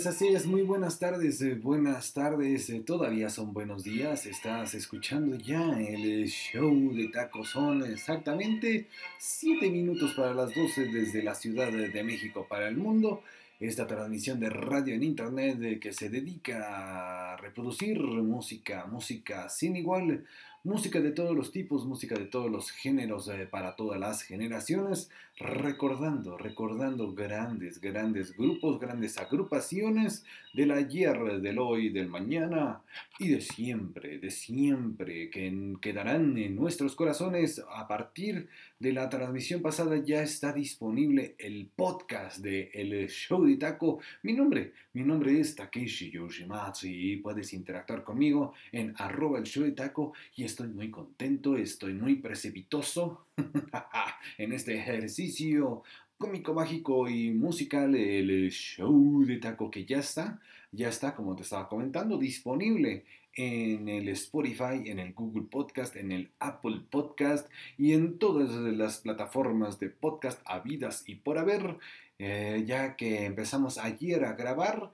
Es, así es. Muy buenas tardes, eh, buenas tardes. eh, todavía son buenos días. Estás escuchando ya el show de Taco. Son exactamente 7 minutos para las 12 desde la Ciudad de México para el mundo. Esta transmisión de radio en internet eh, que se dedica a reproducir música, música sin igual, música de todos los tipos, música de todos los géneros eh, para todas las generaciones, recordando, recordando grandes, grandes grupos, grandes agrupaciones del ayer, del hoy, del mañana y de siempre, de siempre, que quedarán en nuestros corazones a partir de la transmisión pasada ya está disponible el podcast de El Show de Taco. Mi nombre, mi nombre es Takeshi Yoshimatsu y puedes interactuar conmigo en arroba el show de taco y estoy muy contento, estoy muy precipitoso en este ejercicio cómico, mágico y musical, el show de taco que ya está, ya está, como te estaba comentando, disponible en el Spotify, en el Google Podcast, en el Apple Podcast y en todas las plataformas de podcast habidas y por haber, eh, ya que empezamos ayer a grabar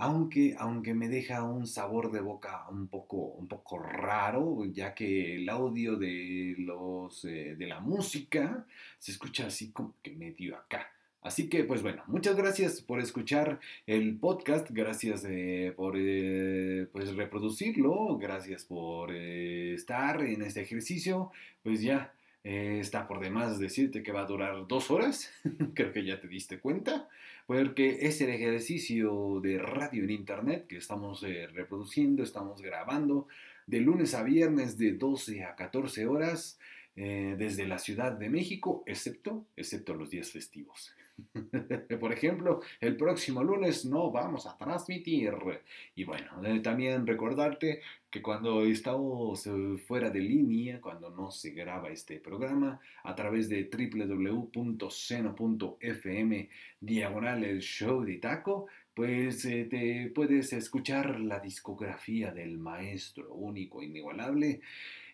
aunque, aunque me deja un sabor de boca un poco, un poco raro, ya que el audio de, los, eh, de la música se escucha así como que medio acá. Así que, pues bueno, muchas gracias por escuchar el podcast, gracias eh, por eh, pues reproducirlo, gracias por estar en este ejercicio. Pues ya está por demás decirte que va a durar dos horas, creo que ya te diste cuenta porque es el ejercicio de radio en internet que estamos eh, reproduciendo, estamos grabando de lunes a viernes de 12 a 14 horas eh, desde la Ciudad de México, excepto, excepto los días festivos. Por ejemplo, el próximo lunes no vamos a transmitir. Y bueno, eh, también recordarte que cuando estamos eh, fuera de línea, cuando no se graba este programa, a través de www.seno.fm diagonal el show de taco, pues eh, te puedes escuchar la discografía del maestro único, inigualable,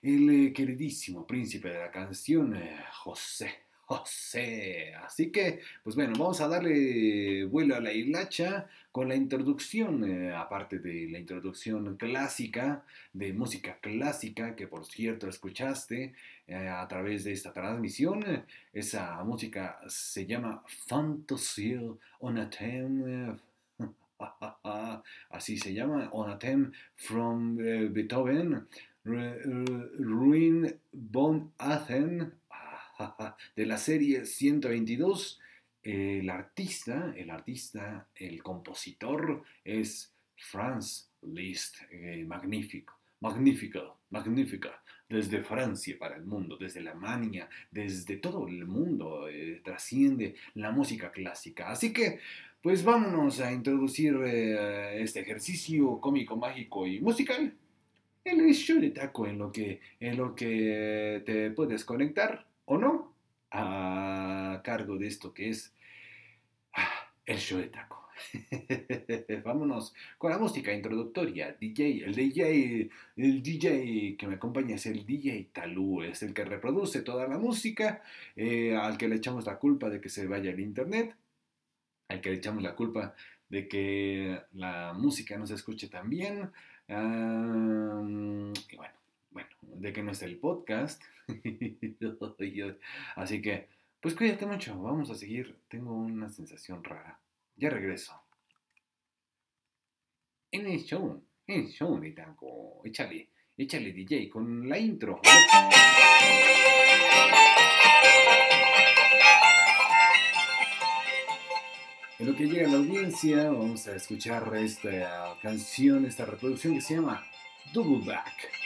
el eh, queridísimo príncipe de la canción, eh, José. José. Así que, pues bueno, vamos a darle vuelo a la hilacha con la introducción, eh, aparte de la introducción clásica, de música clásica, que por cierto escuchaste eh, a través de esta transmisión. Esa música se llama Fantasy on a Theme. Así se llama, On a Theme from eh, Beethoven. Ru- Ru- Ruin von Athen de la serie 122. El artista, el artista, el compositor es Franz Liszt. Eh, magnífico, magnífico, magnífica. Desde Francia para el mundo, desde Alemania, desde todo el mundo, eh, trasciende la música clásica. Así que, pues vámonos a introducir eh, este ejercicio cómico, mágico y musical. El show de taco en lo que, en lo que te puedes conectar o no a cargo de esto que es ah, el show de taco. vámonos con la música introductoria. DJ, el DJ, el DJ que me acompaña es el DJ Talú, es el que reproduce toda la música, eh, al que le echamos la culpa de que se vaya el internet, al que le echamos la culpa de que la música no se escuche tan bien. y bueno, bueno, de que no esté el podcast. Así que, pues cuídate mucho, vamos a seguir. Tengo una sensación rara. Ya regreso. En el show, en el show Taco. Échale, échale DJ con la intro. En lo que llega a la audiencia, vamos a escuchar esta canción, esta reproducción que se llama Double Back.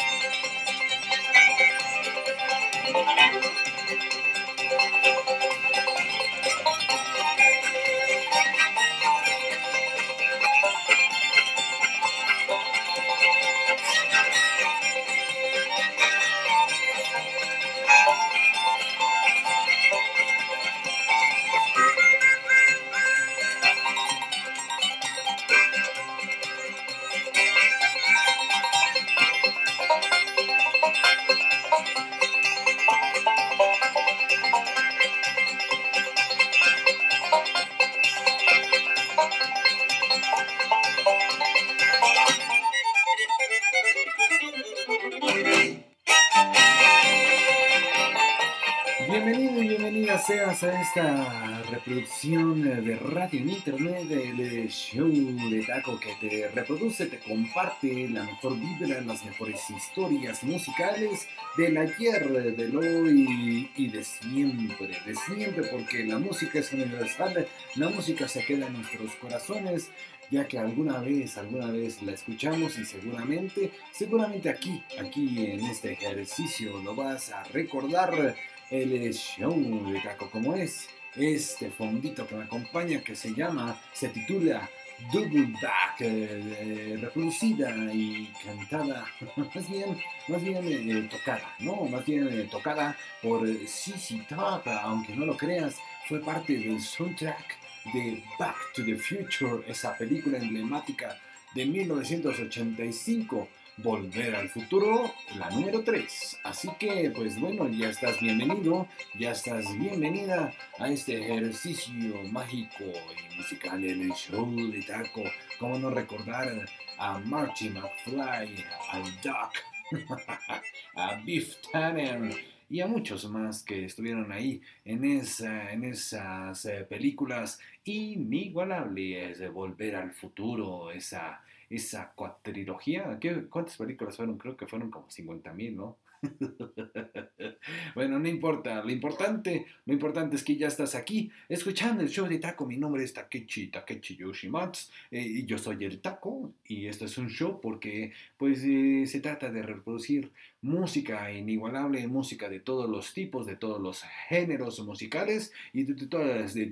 a esta reproducción de radio en internet del show de Taco que te reproduce, te comparte la mejor vibra, las mejores historias musicales del ayer, del hoy y de siempre, de siempre, porque la música es universal, la música se queda en nuestros corazones, ya que alguna vez, alguna vez la escuchamos y seguramente, seguramente aquí, aquí en este ejercicio lo vas a recordar el show de Taco, como es este fondito que me acompaña que se llama, se titula Double Back, eh, reproducida y cantada, más bien, más bien eh, tocada, ¿no? Más bien eh, tocada por CC Top, aunque no lo creas, fue parte del soundtrack de Back to the Future, esa película emblemática de 1985 Volver al Futuro, la número 3. Así que, pues bueno, ya estás bienvenido, ya estás bienvenida a este ejercicio mágico y musical en el show de Taco. ¿Cómo no recordar a Marty McFly, al Doc, a Biff Tanner y a muchos más que estuvieron ahí en, en esas eh, películas inigualables de Volver al Futuro, esa esa cuatrilogía. ¿Cuántas películas fueron? Creo que fueron como 50 mil, ¿no? bueno, no importa, lo importante, lo importante es que ya estás aquí escuchando el show de Taco. Mi nombre es Takechi, Takechi Yoshimatsu, eh, y yo soy el Taco, y esto es un show porque pues eh, se trata de reproducir música inigualable, música de todos los tipos, de todos los géneros musicales y de, todas, de,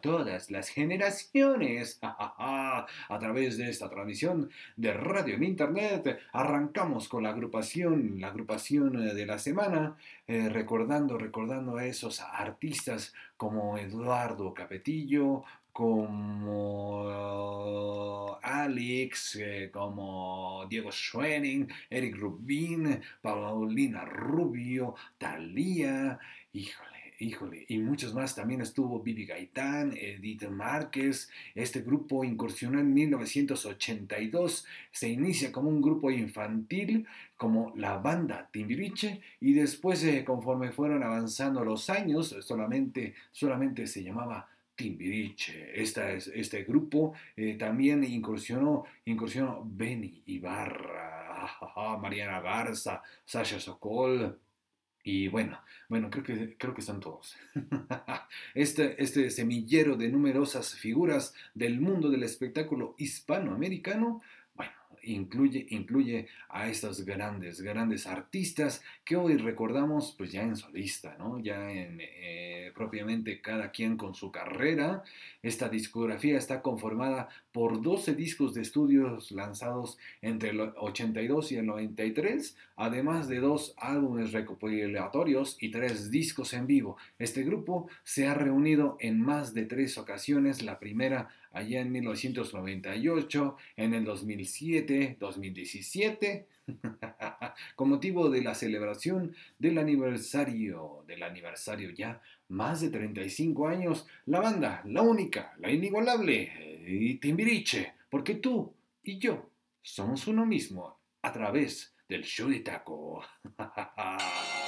todas las generaciones. a través de esta transmisión de radio en internet, arrancamos con la agrupación, la eh, de la semana, eh, recordando, recordando a esos artistas como Eduardo Capetillo, como uh, Alex, eh, como Diego Schwenning, Eric Rubin, Paulina Rubio, Thalía, híjole híjole, y muchos más. También estuvo Bibi Gaitán, Edith Márquez. Este grupo incursionó en 1982. Se inicia como un grupo infantil, como la banda Timbiriche, y después, eh, conforme fueron avanzando los años, solamente, solamente se llamaba Timbiriche. Este grupo eh, también incursionó, incursionó Benny Ibarra, Mariana Garza, Sasha Sokol. Y bueno, bueno, creo que, creo que están todos. Este, este semillero de numerosas figuras del mundo del espectáculo hispanoamericano incluye, incluye a estos grandes, grandes artistas que hoy recordamos pues ya en solista, ¿no? Ya en, eh, propiamente cada quien con su carrera. Esta discografía está conformada por 12 discos de estudios lanzados entre el 82 y el 93, además de dos álbumes recopilatorios y tres discos en vivo. Este grupo se ha reunido en más de tres ocasiones, la primera allá en 1998, en el 2007, 2017, con motivo de la celebración del aniversario, del aniversario ya más de 35 años, la banda, la única, la inigualable, y Timbiriche, porque tú y yo somos uno mismo a través del show de taco.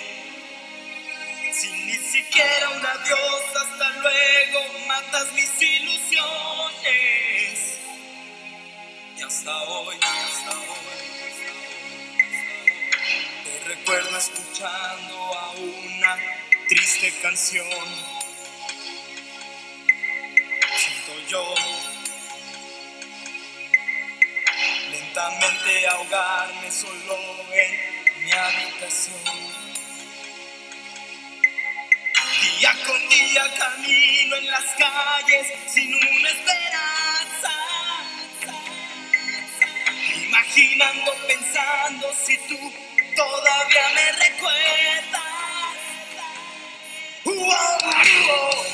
siquiera un adiós, hasta luego, matas mis ilusiones. Y hasta hoy, hasta hoy, te recuerdo escuchando a una triste canción. Siento yo lentamente ahogarme solo en mi habitación. Día con camino en las calles sin una esperanza. Imaginando, pensando si tú todavía me recuerdas. Y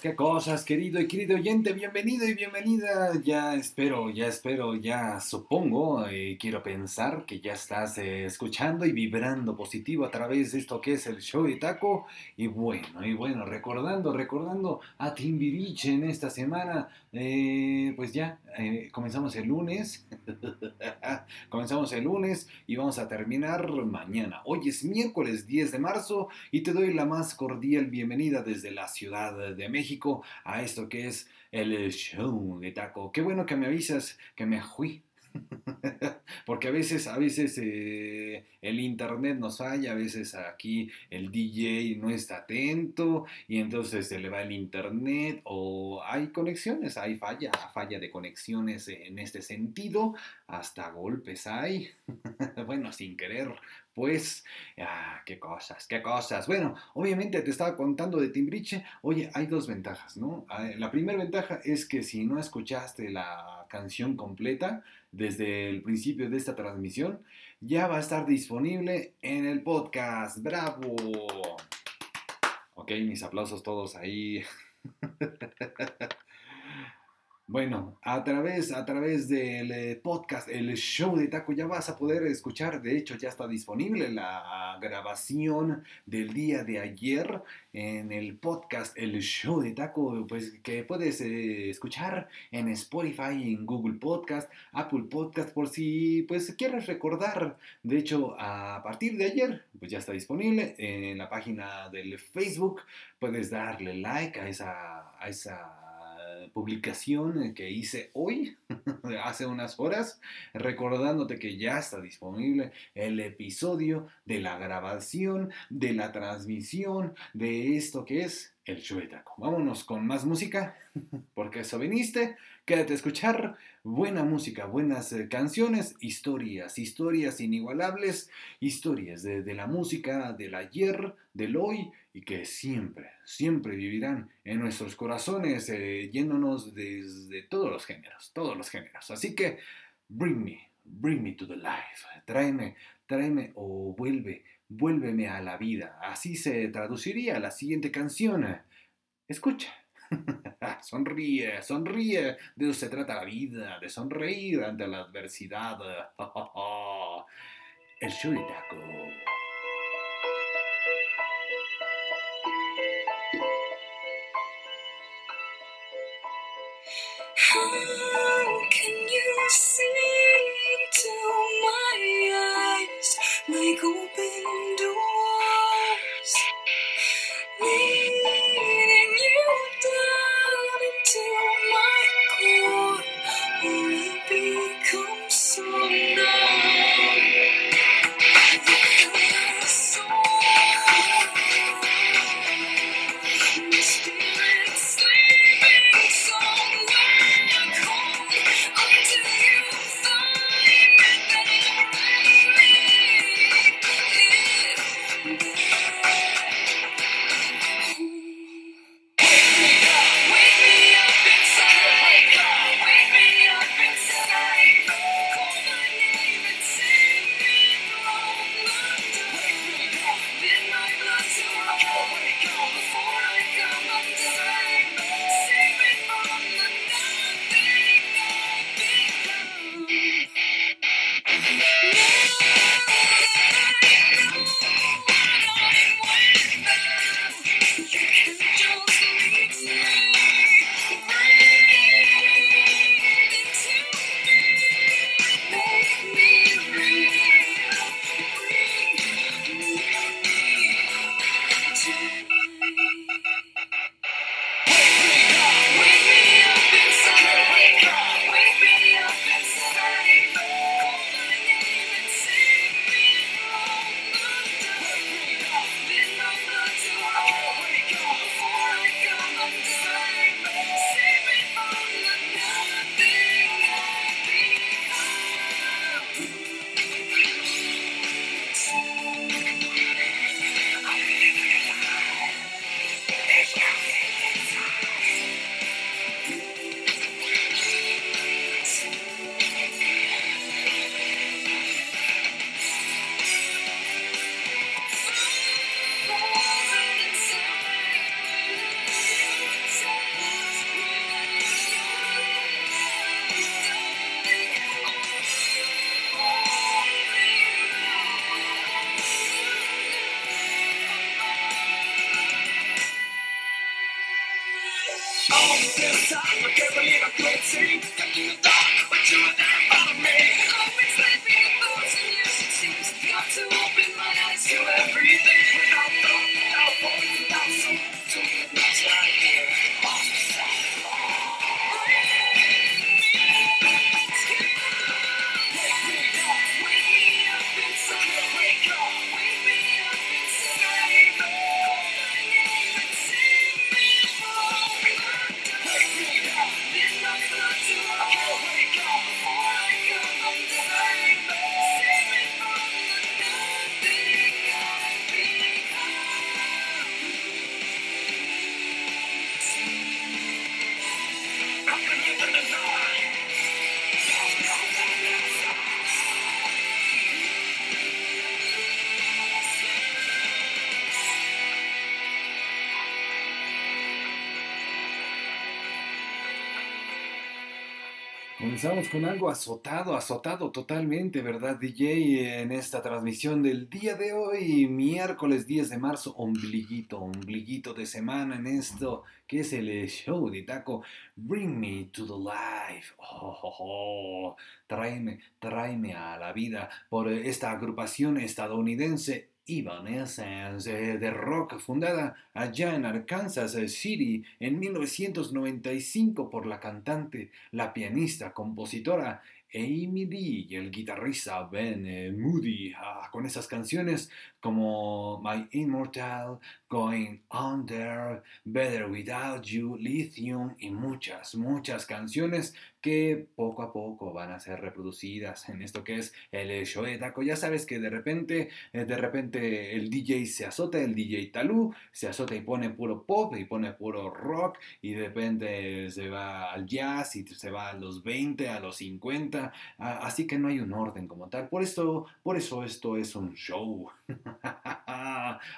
cosas, qué querido y querido oyente, bienvenido y bienvenida. Ya espero, ya espero, ya supongo y quiero pensar que ya estás eh, escuchando y vibrando positivo a través de esto que es el show de taco. Y bueno, y bueno, recordando, recordando a Timbiriche en esta semana, eh, pues ya eh, comenzamos el lunes, comenzamos el lunes y vamos a terminar mañana. Hoy es miércoles 10 de marzo y te doy la más cordial bienvenida desde la Ciudad de México a esto que es el show de taco. Qué bueno que me avisas que me fui. Porque a veces, a veces eh, el internet nos falla, a veces aquí el DJ no está atento y entonces se le va el internet o hay conexiones, hay falla, falla de conexiones en este sentido, hasta golpes hay, bueno, sin querer, pues, ah, qué cosas, qué cosas. Bueno, obviamente te estaba contando de Timbriche. Oye, hay dos ventajas, ¿no? Ah, la primera ventaja es que si no escuchaste la canción completa desde el principio de esta transmisión, ya va a estar disponible en el podcast. ¡Bravo! Ok, mis aplausos todos ahí. Bueno, a través, a través del eh, podcast, el show de Taco, ya vas a poder escuchar, de hecho ya está disponible la grabación del día de ayer en el podcast, el show de Taco, pues que puedes eh, escuchar en Spotify, en Google Podcast, Apple Podcast, por si pues quieres recordar. De hecho, a partir de ayer, pues ya está disponible en la página del Facebook, puedes darle like a esa... A esa publicación que hice hoy, hace unas horas, recordándote que ya está disponible el episodio de la grabación, de la transmisión de esto que es el chuetaco. Vámonos con más música, porque eso viniste. Quédate a escuchar buena música, buenas eh, canciones, historias, historias inigualables, historias de, la música del ayer, del hoy y que siempre, siempre vivirán en nuestros corazones, eh, yéndonos desde todos los géneros, todos los géneros. Así que, bring me, bring me to the life, tráeme, tráeme o vuelve, vuélveme a la vida. Así se traduciría la siguiente canción. Escucha. sonríe, sonríe. De eso se trata la vida, de sonreír ante la adversidad. El show can you see Comenzamos con algo azotado, azotado totalmente, ¿verdad, DJ? En esta transmisión del día de hoy, miércoles 10 de marzo, ombliguito, ombliguito de semana en esto que es el show de Taco. Bring me to the life. Oh, oh, oh. Tráeme, tráeme a la vida por esta agrupación estadounidense Evanescence de rock fundada allá en Arkansas City en 1995 por la cantante, la pianista, compositora Amy Lee y el guitarrista Ben eh, Moody. Ah, con esas canciones como My Immortal, Going Under, Better Without You, Lithium y muchas, muchas canciones que poco a poco van a ser reproducidas en esto que es el show de taco. Ya sabes que de repente, eh, de repente el DJ se azota, el DJ Talú se azota y pone puro pop y pone puro rock y de repente se va al jazz y se va a los 20, a los 50, ah, así que no hay un orden como tal. Por esto, por eso esto es un show.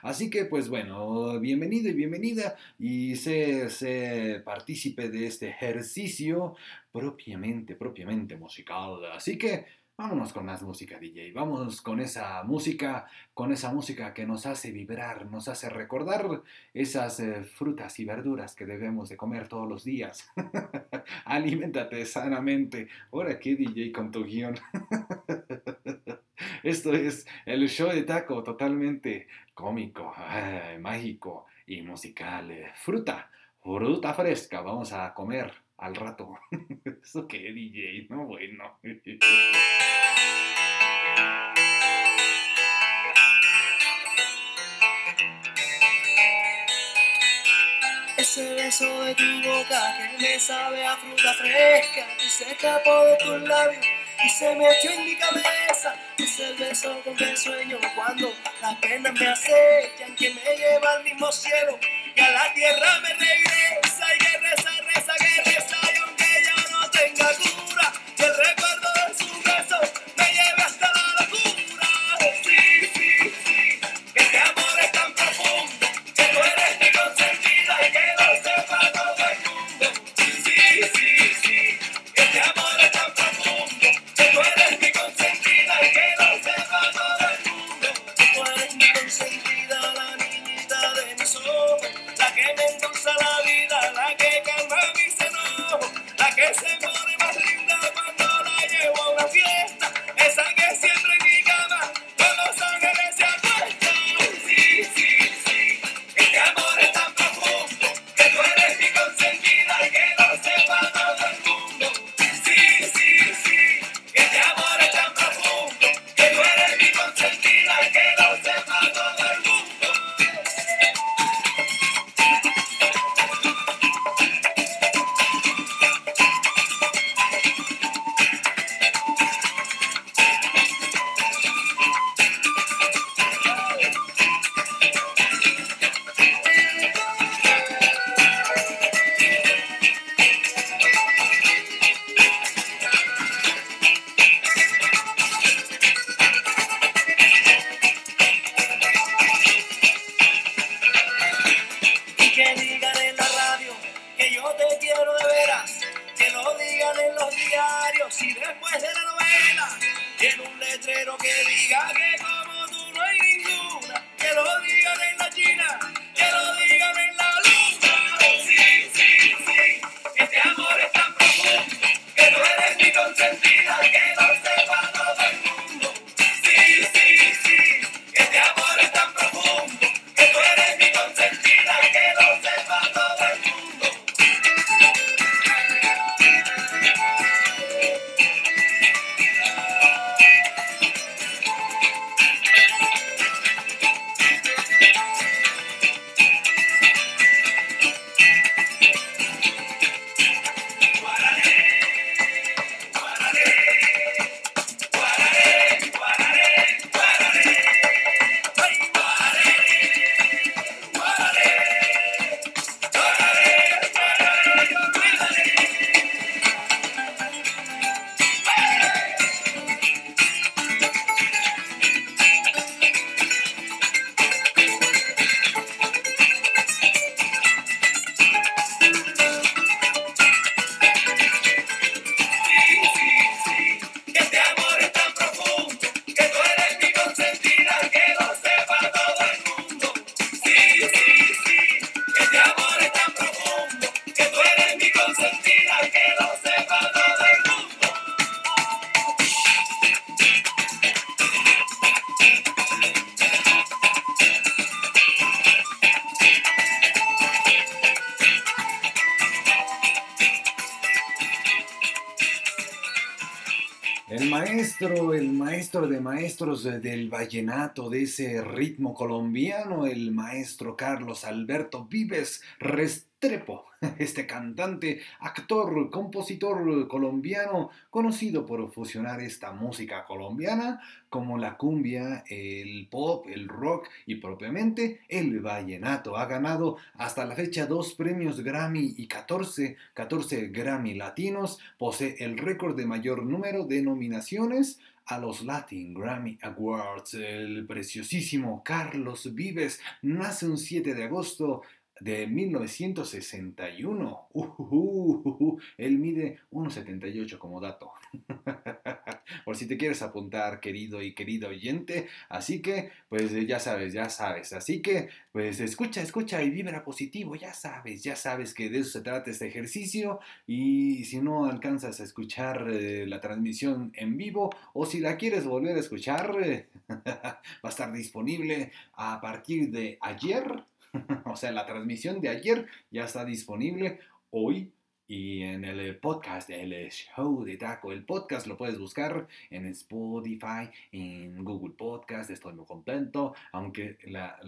Así que pues bueno, bienvenido y bienvenida y sé, sé partícipe de este ejercicio propiamente, propiamente musical. Así que vámonos con más música DJ, vámonos con esa música, con esa música que nos hace vibrar, nos hace recordar esas eh, frutas y verduras que debemos de comer todos los días. Aliméntate sanamente. Ahora qué DJ con tu guion. Esto es el show de taco totalmente cómico, ay, mágico y musical. Eh, Fruta, fruta fresca, vamos a comer al rato. ¿Eso qué, DJ? No, bueno. Ese beso de tu boca que me sabe a fruta fresca y se escapó de tus labios y se metió en mi cabeza. Es el beso con que sueño cuando las penas me acechan, que me lleva al mismo cielo y a la tierra me regresa maestros del vallenato, de ese ritmo colombiano, el maestro Carlos Alberto Vives Restrepo, este cantante, actor, compositor colombiano, conocido por fusionar esta música colombiana como la cumbia, el pop, el rock y propiamente el vallenato. Ha ganado hasta la fecha dos premios Grammy y 14, 14 Grammy latinos, posee el récord de mayor número de nominaciones a los Latin Grammy Awards. El preciosísimo Carlos Vives nace un 7 de agosto de 1961. Uh, él mide 1,78 como dato. Por si te quieres apuntar, querido y querida oyente. Así que, pues ya sabes, ya sabes. Así que, pues escucha, escucha y vibra positivo. Ya sabes, ya sabes que de eso se trata este ejercicio. Y si no alcanzas a escuchar eh, la transmisión en vivo o si la quieres volver a escuchar, va a estar disponible a partir de ayer o sea, la transmisión de ayer ya está disponible hoy y en el podcast, el show de Taco. El podcast lo puedes buscar en Spotify, en Google Podcast. Estoy muy contento, aunque la,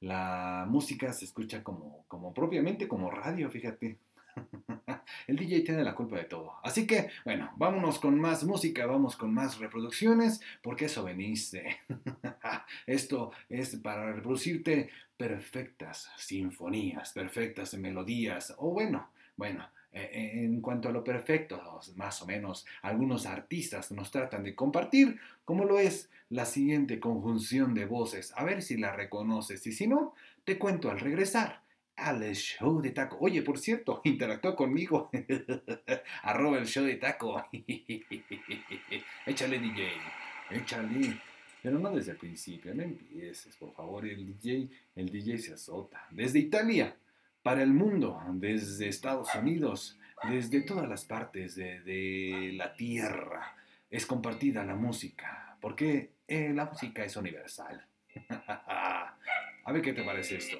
la, música se escucha como, como propiamente como radio, fíjate. El DJ tiene la culpa de todo. Así que, bueno, vámonos con más música, vamos con más reproducciones, porque eso veniste. Esto es para reproducirte perfectas sinfonías, perfectas melodías, o bueno, bueno, en cuanto a lo perfecto, más o menos algunos artistas nos tratan de compartir, como lo es la siguiente conjunción de voces, a ver si la reconoces y si no, te cuento al regresar al show de taco. Oye, por cierto, interactúa conmigo. Arroba el show de taco. échale DJ, échale. Pero no desde el principio, no empieces, por favor. El DJ, el DJ se azota. Desde Italia, para el mundo, desde Estados Unidos, desde todas las partes de, la tierra, es compartida la música. Porque eh, la música es universal. A ver qué te parece esto.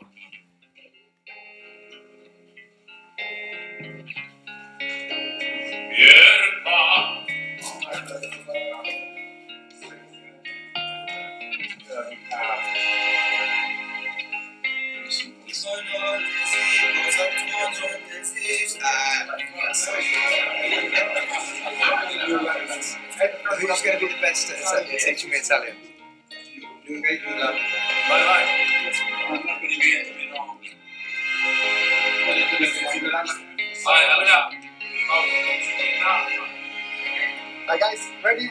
Uh, who's going to be the best at, at teaching me Italian? Right, guys, ready?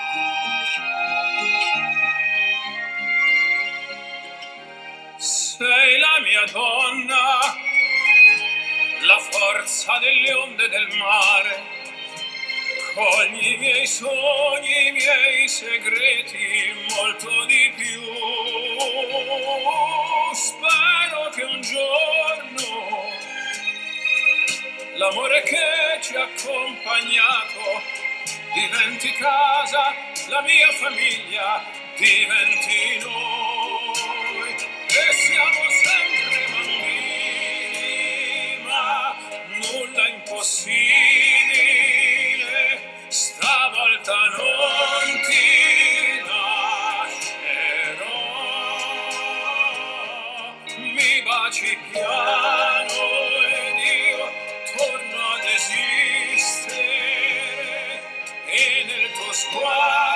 Sei la mia donna, la forza delle onde del mare, Raccogli i miei sogni, i miei segreti, molto di più. Spero che un giorno l'amore che ci ha accompagnato diventi casa, la mia famiglia diventi noi. Siamo sempre bambini, ma nulla impossibile, stavolta non ti lascerò. Mi baci piano ed io torno ad esistere e nel tuo sguardo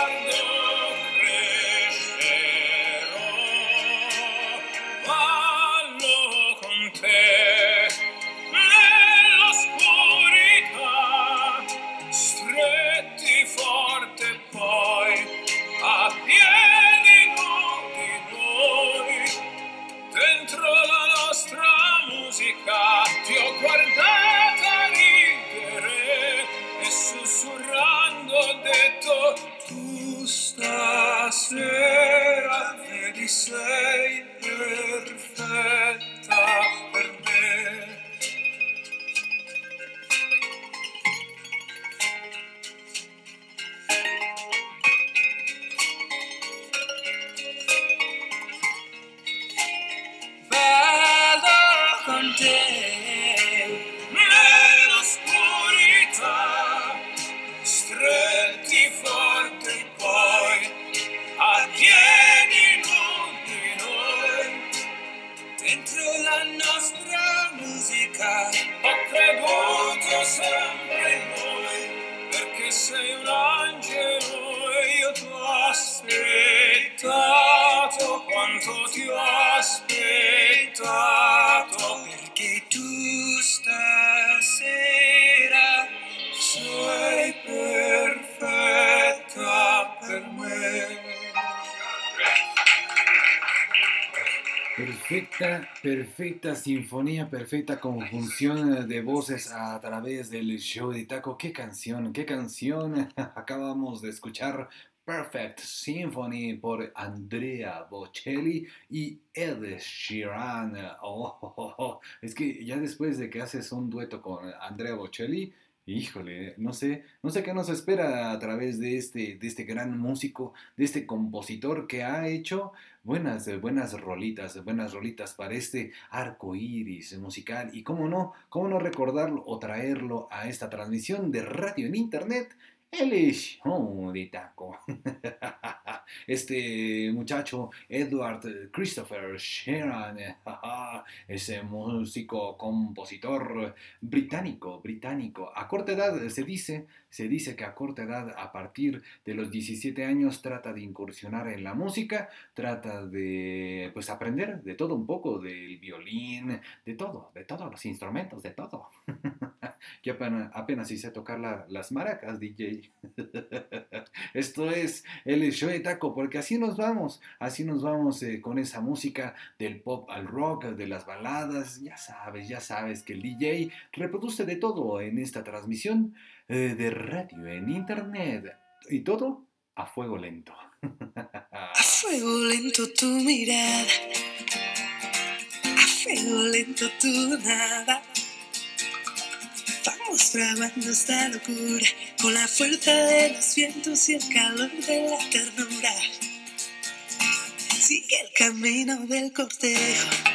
Perfecta, sinfonía, perfecta conjunción de voces a través del show de Taco. ¿Qué canción? ¿Qué canción? Acabamos de escuchar Perfect Symphony por Andrea Bocelli y Ed Sheeran. Oh, oh, oh, oh. Es que ya después de que haces un dueto con Andrea Bocelli, Híjole, no sé, no sé qué nos espera a través de este, de este gran músico, de este compositor que ha hecho buenas, eh, buenas rolitas, buenas rolitas para este arco iris musical. Y cómo no, cómo no recordarlo o traerlo a esta transmisión de radio en internet. El show de taco. Este muchacho, Edward Christopher Sheeran, ese músico, compositor británico, británico. A corta edad se dice, se dice que a corta edad, a partir de los 17 años, trata de incursionar en la música, trata de, pues, aprender de todo un poco, del violín, de todo, de todos los instrumentos, de todo. que apenas, apenas hice tocar la, las maracas, DJ. Esto es el show de taco, porque así nos vamos, así nos vamos eh, con esa música del pop al rock, de las baladas, ya sabes, ya sabes que el DJ reproduce de todo en esta transmisión eh, de radio en internet y todo a fuego lento. A fuego lento tu mirada, a fuego lento tu nada. Vamos trabando esta locura con la fuerza de los vientos y el calor de la ternura. Sigue el camino del cortejo.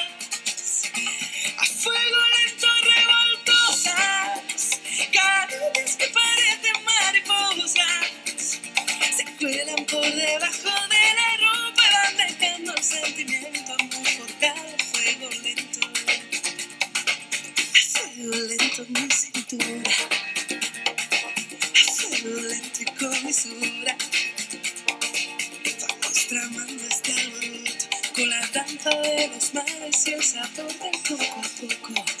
debajo de la ropa van dejando el sentimiento confortado fuego lento. Fuego lento mi cintura. Fuego lento y con misura. Vamos tramando este alboroto con la danza de los mares y el sabor poco a poco.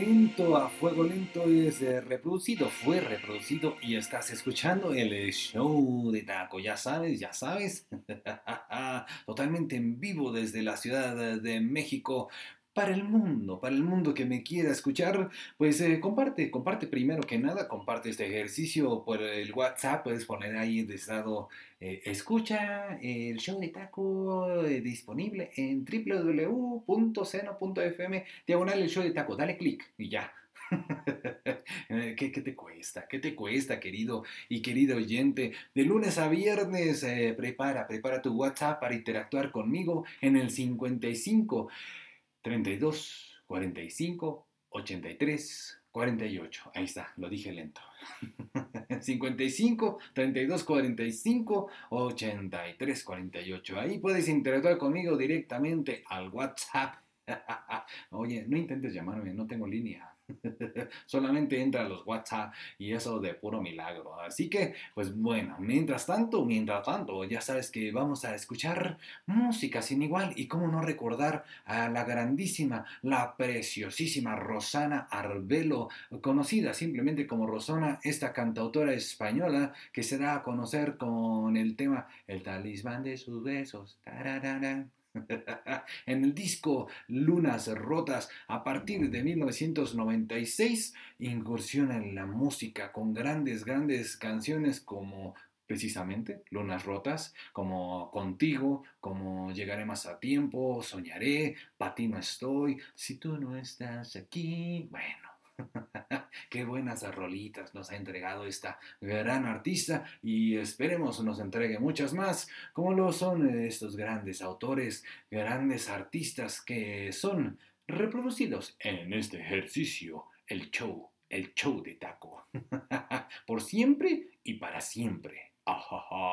Lento, a fuego lento es eh, reproducido, fue reproducido y estás escuchando el eh, show de Taco, ya sabes, ya sabes, totalmente en vivo desde la Ciudad de México. Para el mundo, para el mundo que me quiera escuchar, pues eh, comparte, comparte primero que nada, comparte este ejercicio por el WhatsApp, puedes poner ahí de estado, eh, escucha el show de taco eh, disponible en www.seno.fm, diagonal el show de taco, dale clic y ya. ¿Qué, te cuesta? ¿Qué te cuesta, querido y querido oyente? De lunes a viernes, prepara, prepara tu WhatsApp para interactuar conmigo en el 55 32 45 83 48. Ahí está, lo dije lento. 55 32 45 83 48. Ahí puedes interactuar conmigo directamente al WhatsApp. Oye, no intentes llamarme, no tengo línea. Solamente entra a los WhatsApp y eso de puro milagro. Así que, pues bueno, mientras tanto, mientras tanto, ya sabes que vamos a escuchar música sin igual y cómo no recordar a la grandísima, la preciosísima Rosana Arbelo, conocida simplemente como Rosana, esta cantautora española que se da a conocer con el tema El talismán de sus besos. en el disco Lunas Rotas, a partir de 1996, incursiona en la música con grandes, grandes canciones como precisamente Lunas Rotas, como Contigo, como Llegaré más a tiempo, Soñaré, Pa' ti no estoy, Si tú no estás aquí, bueno. Qué buenas rolitas nos ha entregado esta gran artista y esperemos nos entregue muchas más, como lo son estos grandes autores, grandes artistas que son reproducidos en este ejercicio, el show, el show de taco. Por siempre y para siempre. Ajaja.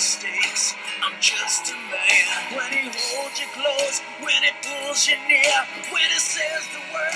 mistakes. I'm just a man. When he holds you close, when he pulls you near, when he says the words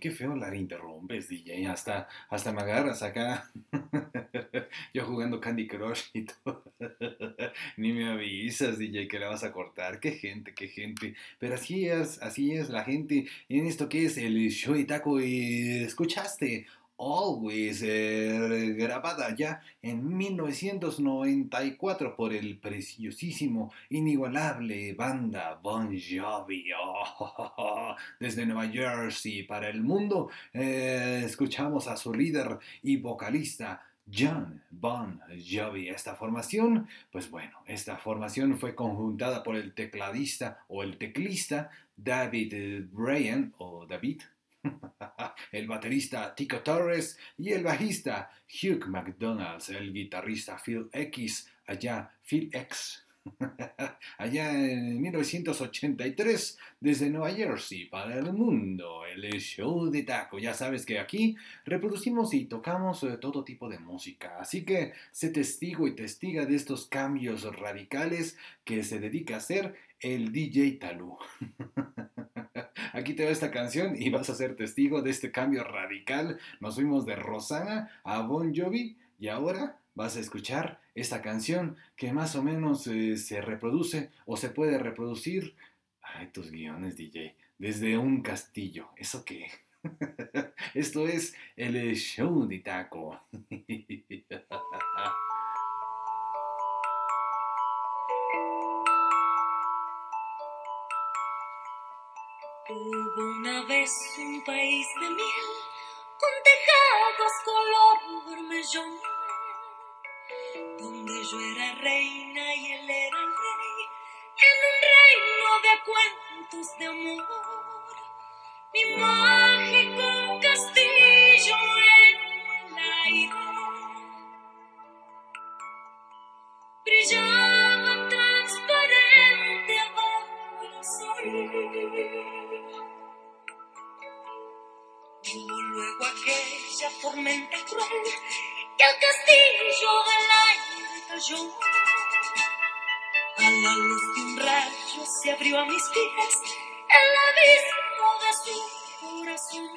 qué feo la interrumpes, DJ. Hasta, hasta me agarras acá. Yo jugando Candy Crush y todo. Ni me avisas, DJ, que la vas a cortar. Qué gente, qué gente. Pero así es, así es la gente en esto que es el show de taco. Y escuchaste Always, eh, grabada ya en 1994 por el preciosísimo, inigualable banda Bon Jovi, desde Nueva Jersey para el mundo. Eh, escuchamos a su líder y vocalista John Bon Jovi. Esta formación, pues bueno, esta formación fue conjuntada por el tecladista o el teclista David Bryan o David, el baterista Tico Torres y el bajista Hugh McDonald's, el guitarrista Phil X, allá Phil X allá en 1983 desde Nueva Jersey para el mundo, el show de taco. Ya sabes que aquí reproducimos y tocamos eh, todo tipo de música, así que sé testigo y testiga de estos cambios radicales que se dedica a hacer el DJ Talú. Aquí te va esta canción y vas a ser testigo de este cambio radical. Nos fuimos de Rosana a Bon Jovi y ahora vas a escuchar esta canción que más o menos eh, se reproduce o se puede reproducir. Ay, tus guiones, DJ. Desde un castillo. ¿Eso qué? Esto es el show de taco. Hubo una vez un país de miel con tejados color vermellón donde yo era reina y él era el rey, en un reino de cuentos de amor. Mi mágico A la luz de un rayo se abrió a mis pies el abismo de su corazón.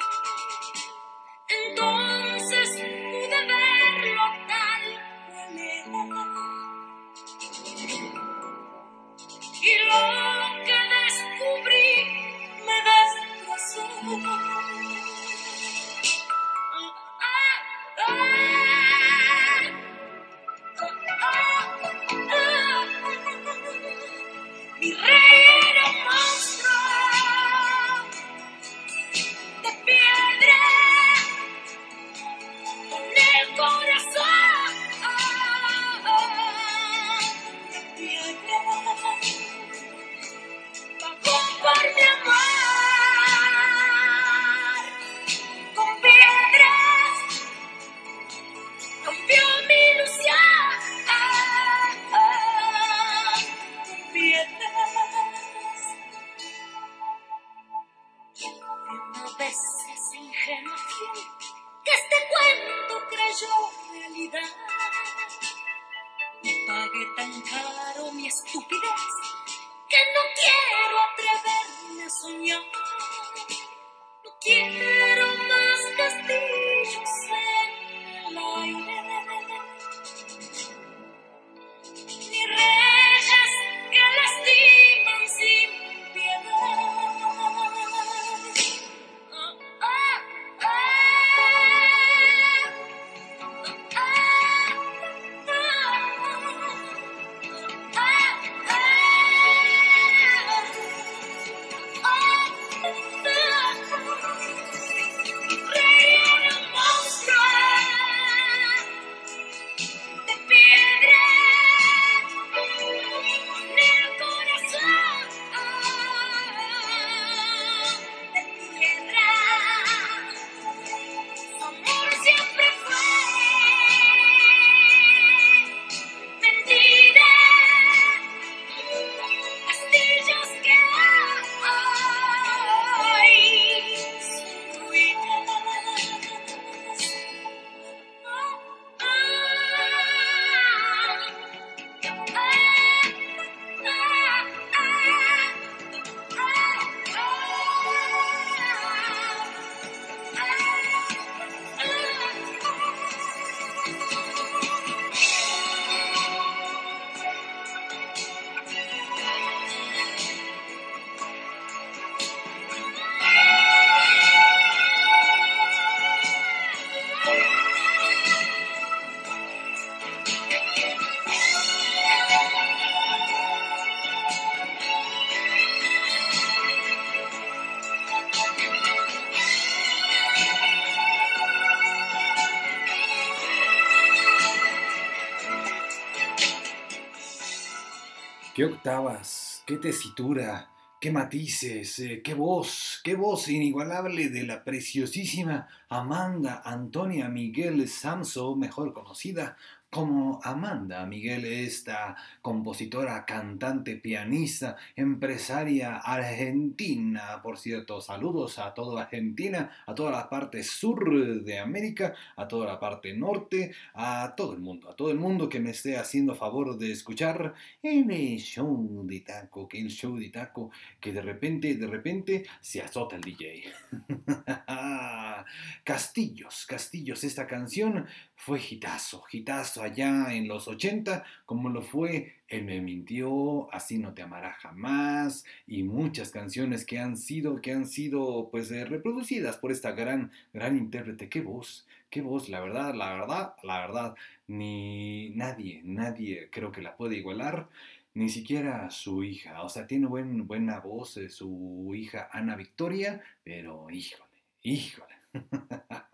Qué tesitura, qué matices, eh, qué voz, qué voz inigualable de la preciosísima Amanda Antonia Miguel Samso, mejor conocida como Amanda Miguel, esta compositora, cantante, pianista, empresaria argentina, por cierto, saludos a toda Argentina, a toda la parte sur de América, a toda la parte norte, a todo el mundo, a todo el mundo que me esté haciendo favor de escuchar el show de taco, que el show de taco, que de repente, de repente se azota el DJ. Castillos, Castillos, esta canción fue gitazo, gitazo allá en los 80, como lo fue Él me mintió, Así no te amará jamás, y muchas canciones que han sido, que han sido pues eh, reproducidas por esta gran, gran intérprete. Qué voz, qué voz, la verdad, la verdad, la verdad, ni nadie, nadie creo que la puede igualar. Ni siquiera su hija, o sea, tiene buen, buena voz eh, su hija Ana Victoria, pero híjole, híjole.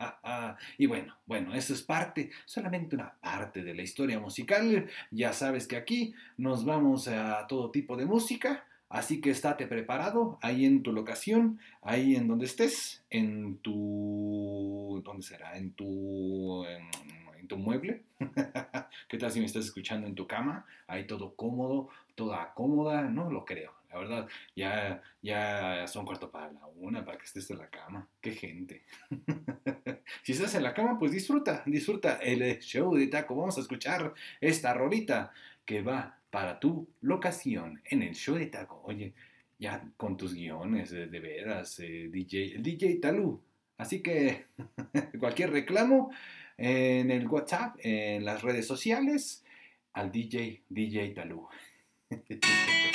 y bueno, bueno, eso es parte, solamente una parte de la historia musical. Ya sabes que aquí nos vamos a todo tipo de música, así que estate preparado ahí en tu locación, ahí en donde estés, en tu... ¿Dónde será? En tu... En, tu mueble. ¿Qué tal si me estás escuchando en tu cama? Ahí todo cómodo, toda cómoda, no lo creo. La verdad, ya, ya son cuarto para la una, para que estés en la cama. ¡Qué gente! si estás en la cama, pues disfruta, disfruta el show de Taco. Vamos a escuchar esta rolita que va para tu locación en el show de Taco. Oye, ya con tus guiones, de, veras, eh, DJ, el DJ Talú. Así que cualquier reclamo en el WhatsApp, en las redes sociales, al DJ, DJ Talú.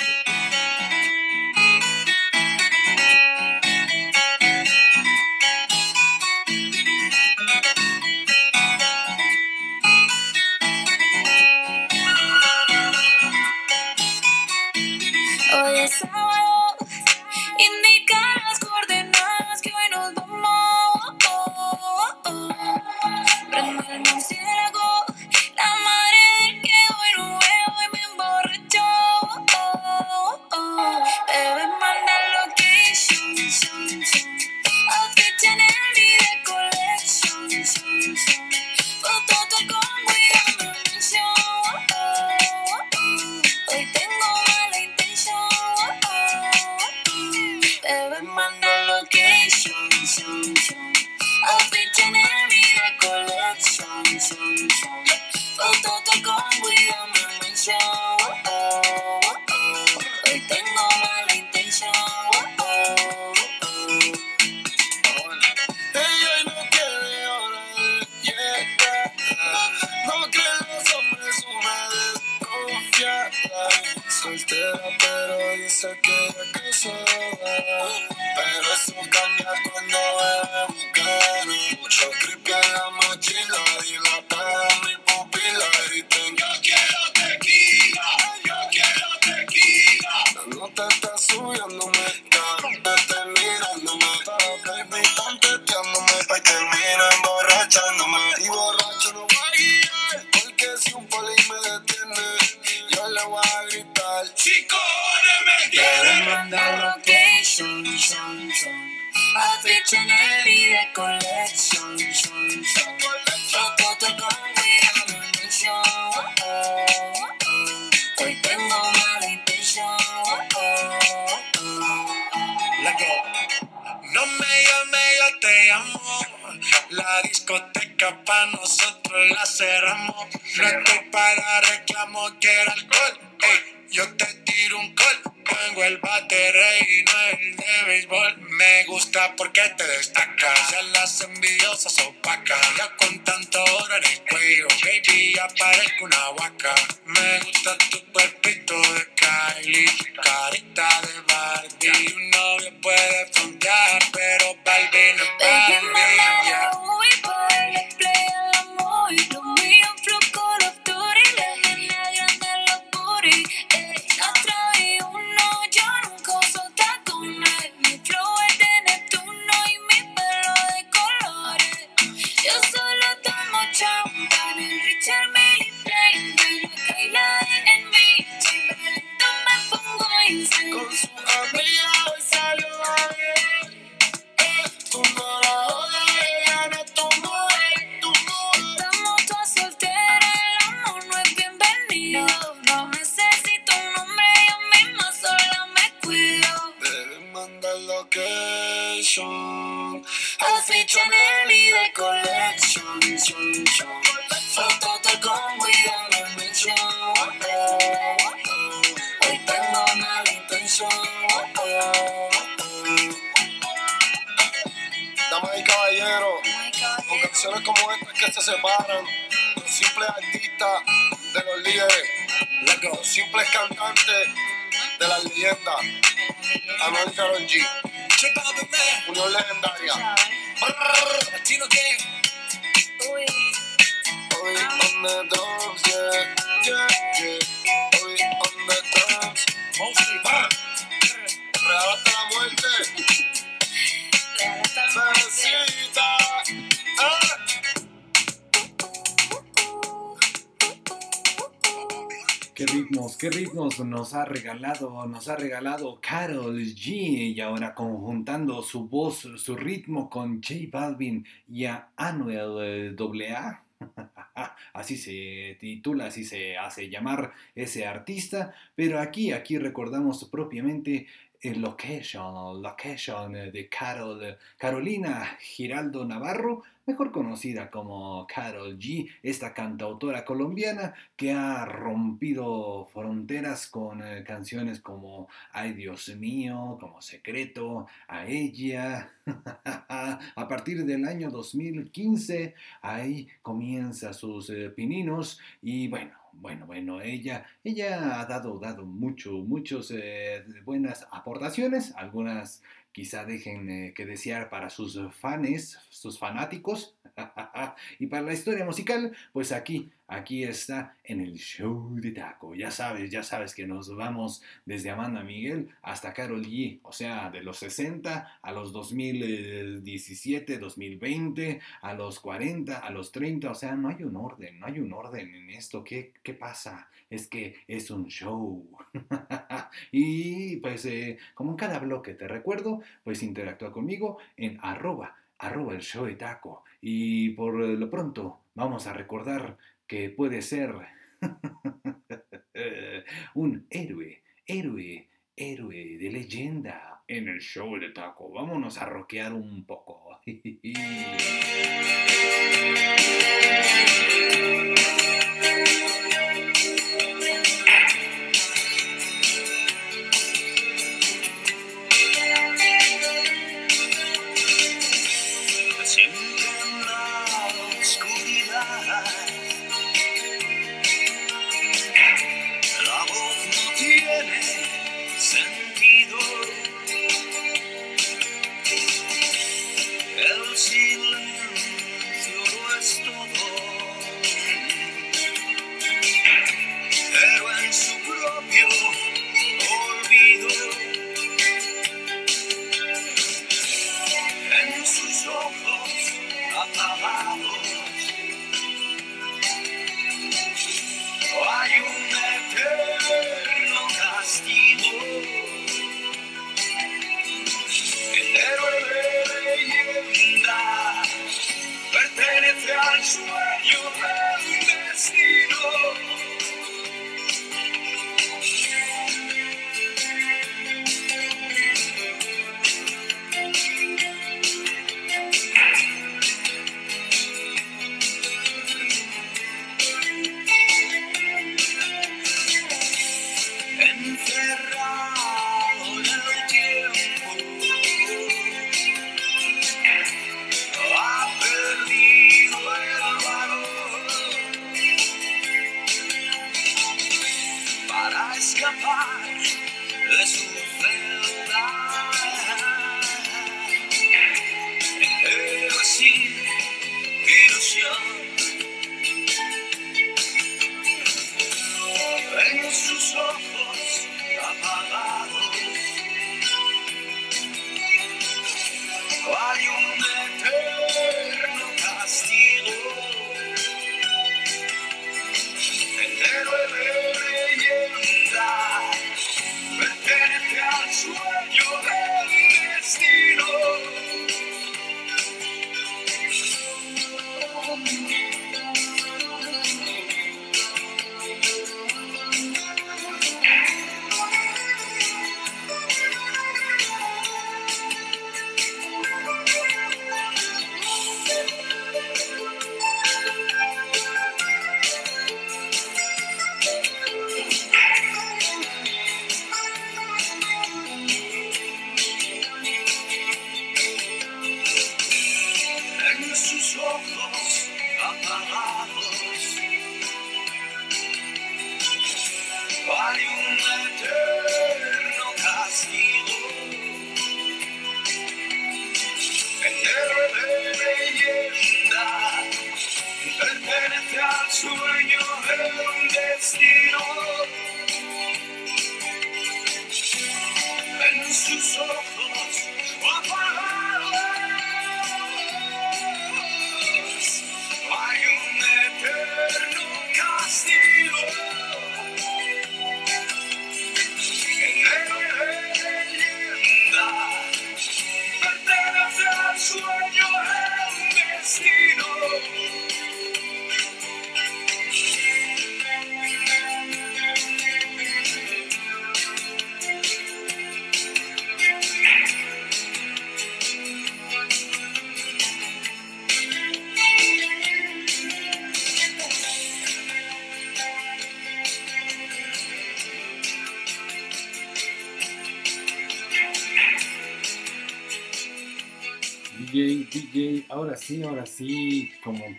nos ha regalado, nos ha regalado Carol G y ahora conjuntando su voz, su ritmo con J Balvin y a Anuel eh, AA. Así se titula, así se hace llamar ese artista, pero aquí, aquí recordamos propiamente location, location de Carol, Carolina Giraldo Navarro, mejor conocida como Carol G, esta cantautora colombiana que ha rompido fronteras con eh, canciones como Ay Dios mío, como Secreto, a ella. a partir del año 2015, ahí comienza sus eh, pininos y bueno, bueno, bueno, ella, ella ha dado, dado mucho, muchos eh, buenas aportaciones, algunas quizá dejen eh, que desear para sus fans, sus fanáticos. y para la historia musical, pues aquí, aquí está en el show de taco. Ya sabes, ya sabes que nos vamos desde Amanda Miguel hasta Carol G. O sea, de los 60 a los 2017, 2020, a los 40, a los 30. O sea, no hay un orden, no hay un orden en esto. ¿Qué, qué pasa? Es que es un show. y pues, eh, como en cada bloque te recuerdo, pues interactúa conmigo en arroba, arroba el show de taco. Y por lo pronto vamos a recordar que puede ser un héroe, héroe, héroe de leyenda en el show de taco. Vámonos a rockear un poco.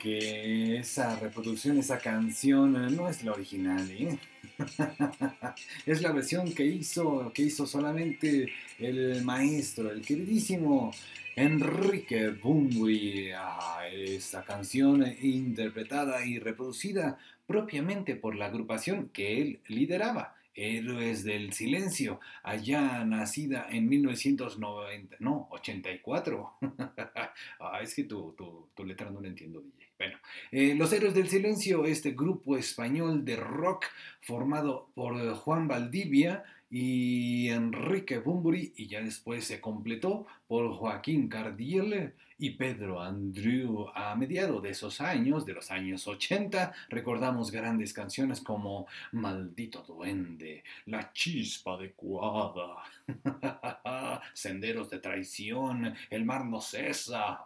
que esa reproducción, esa canción eh, no es la original, ¿eh? es la versión que hizo, que hizo solamente el maestro, el queridísimo Enrique Bunbury. Ah, canción interpretada y reproducida propiamente por la agrupación que él lideraba. Héroes del Silencio, allá nacida en 1990, no, 84. ah, es que tu, tu, tu, letra no la entiendo, DJ. Bueno, eh, Los Héroes del Silencio, este grupo español de rock formado por Juan Valdivia y Enrique Bumburi, y ya después se completó por Joaquín Cardiel y Pedro Andrew. A mediados de esos años, de los años 80, recordamos grandes canciones como Maldito Duende, La Chispa Adecuada, Senderos de Traición, El Mar no cesa,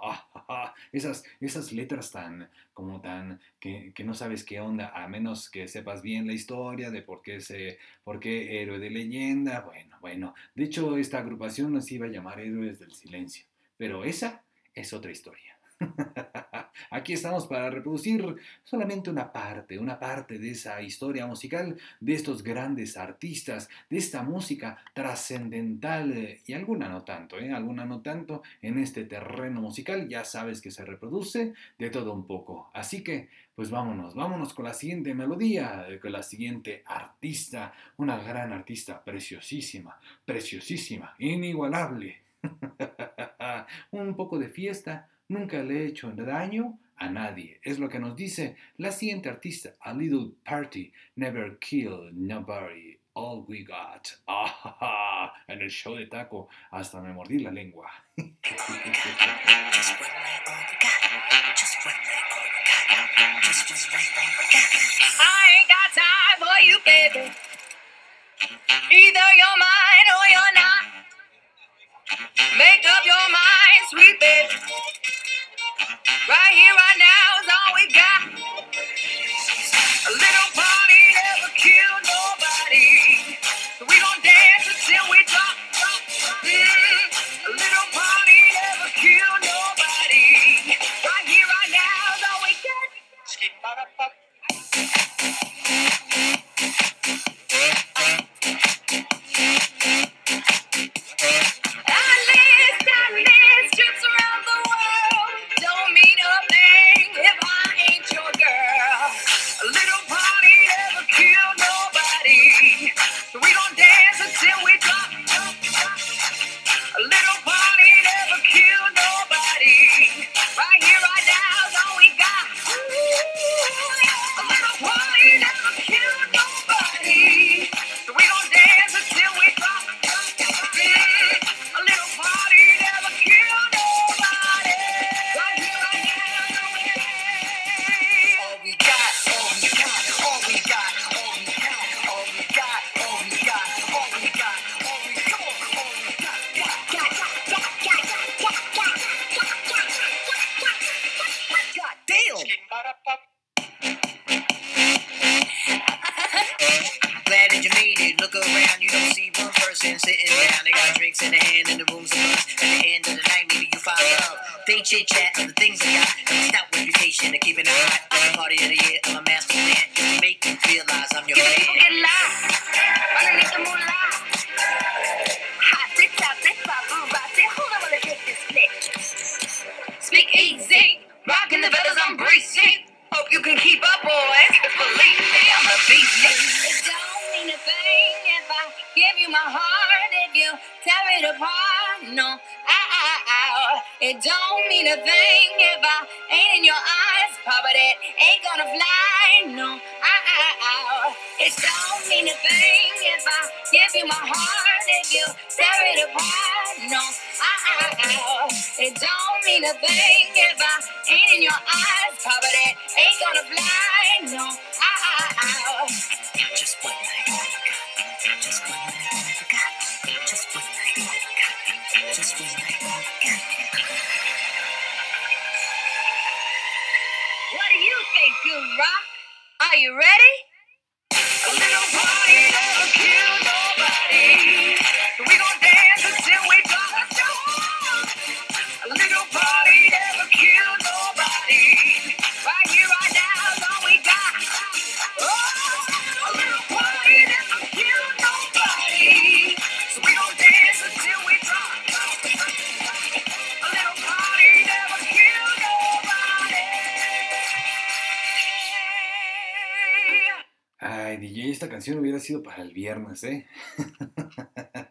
esas, esas letras tan, como tan, que, que, no sabes qué onda, a menos que sepas bien la historia de por qué, se, por qué héroe de leyenda, bueno, bueno, de hecho esta agrupación nos iba a llamar Héroes del Silencio, pero esa es otra historia. Aquí estamos para reproducir solamente una parte, una parte de esa historia musical, de estos grandes artistas, de esta música trascendental eh, y alguna no tanto, ¿eh? alguna no tanto en este terreno musical. Ya sabes que se reproduce de todo un poco. Así que, pues vámonos, vámonos con la siguiente melodía, eh, con la siguiente artista, una gran artista preciosísima, preciosísima, inigualable. un poco de fiesta nunca le he hecho daño a nadie. Es lo que nos dice la siguiente artista, A Little Party, Never Kill Nobody, All We Got. Ah, en el show de taco hasta me mordí la lengua. I ain't got time for you, baby. Either you're mine or you're not. Make up your mind, sweet baby. Right here, right now is all we got. A little el viernes, ¿eh?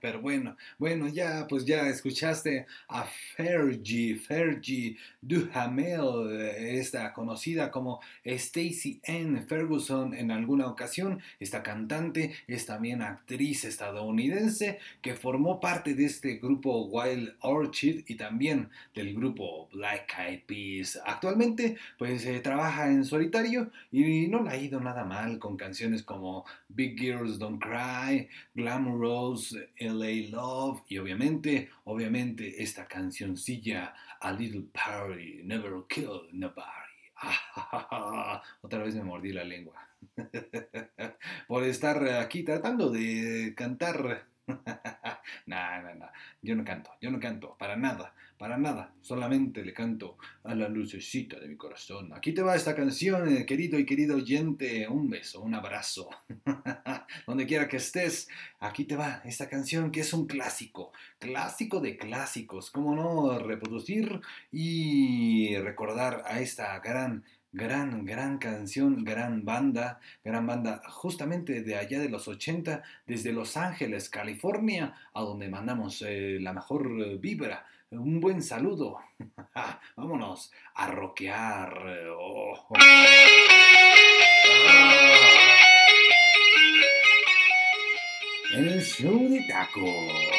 Pero bueno, bueno, ya, pues ya escuchaste a Fergie, Fergie Duhamel, eh, esta conocida como Stacey N. Ferguson en alguna ocasión. Esta cantante es también actriz estadounidense que formó parte de este grupo Wild Orchid y también del grupo Black Eyed Peas. Actualmente, pues eh, trabaja en solitario y no le ha ido nada mal con canciones como Big Girls Don't Cry, Glamorous, LA Love y obviamente, obviamente esta cancioncilla A Little Party Never Kill Nobody. Otra vez me mordí la lengua. Por estar aquí tratando de cantar. No, no, no. Yo no canto, yo no canto, para nada, para nada. Solamente le canto a la lucecita de mi corazón. Aquí te va esta canción, eh, querido y querido oyente. Un beso, un abrazo. Donde quiera que estés, aquí te va esta canción que es un clásico, clásico de clásicos. ¿Cómo no reproducir y recordar a esta gran gran, gran canción, gran banda, gran banda justamente de allá de los 80, desde Los Ángeles, California, a donde mandamos eh, la mejor eh, vibra. Un buen saludo. Vámonos a rockear. Oh, oh, oh. En el show de.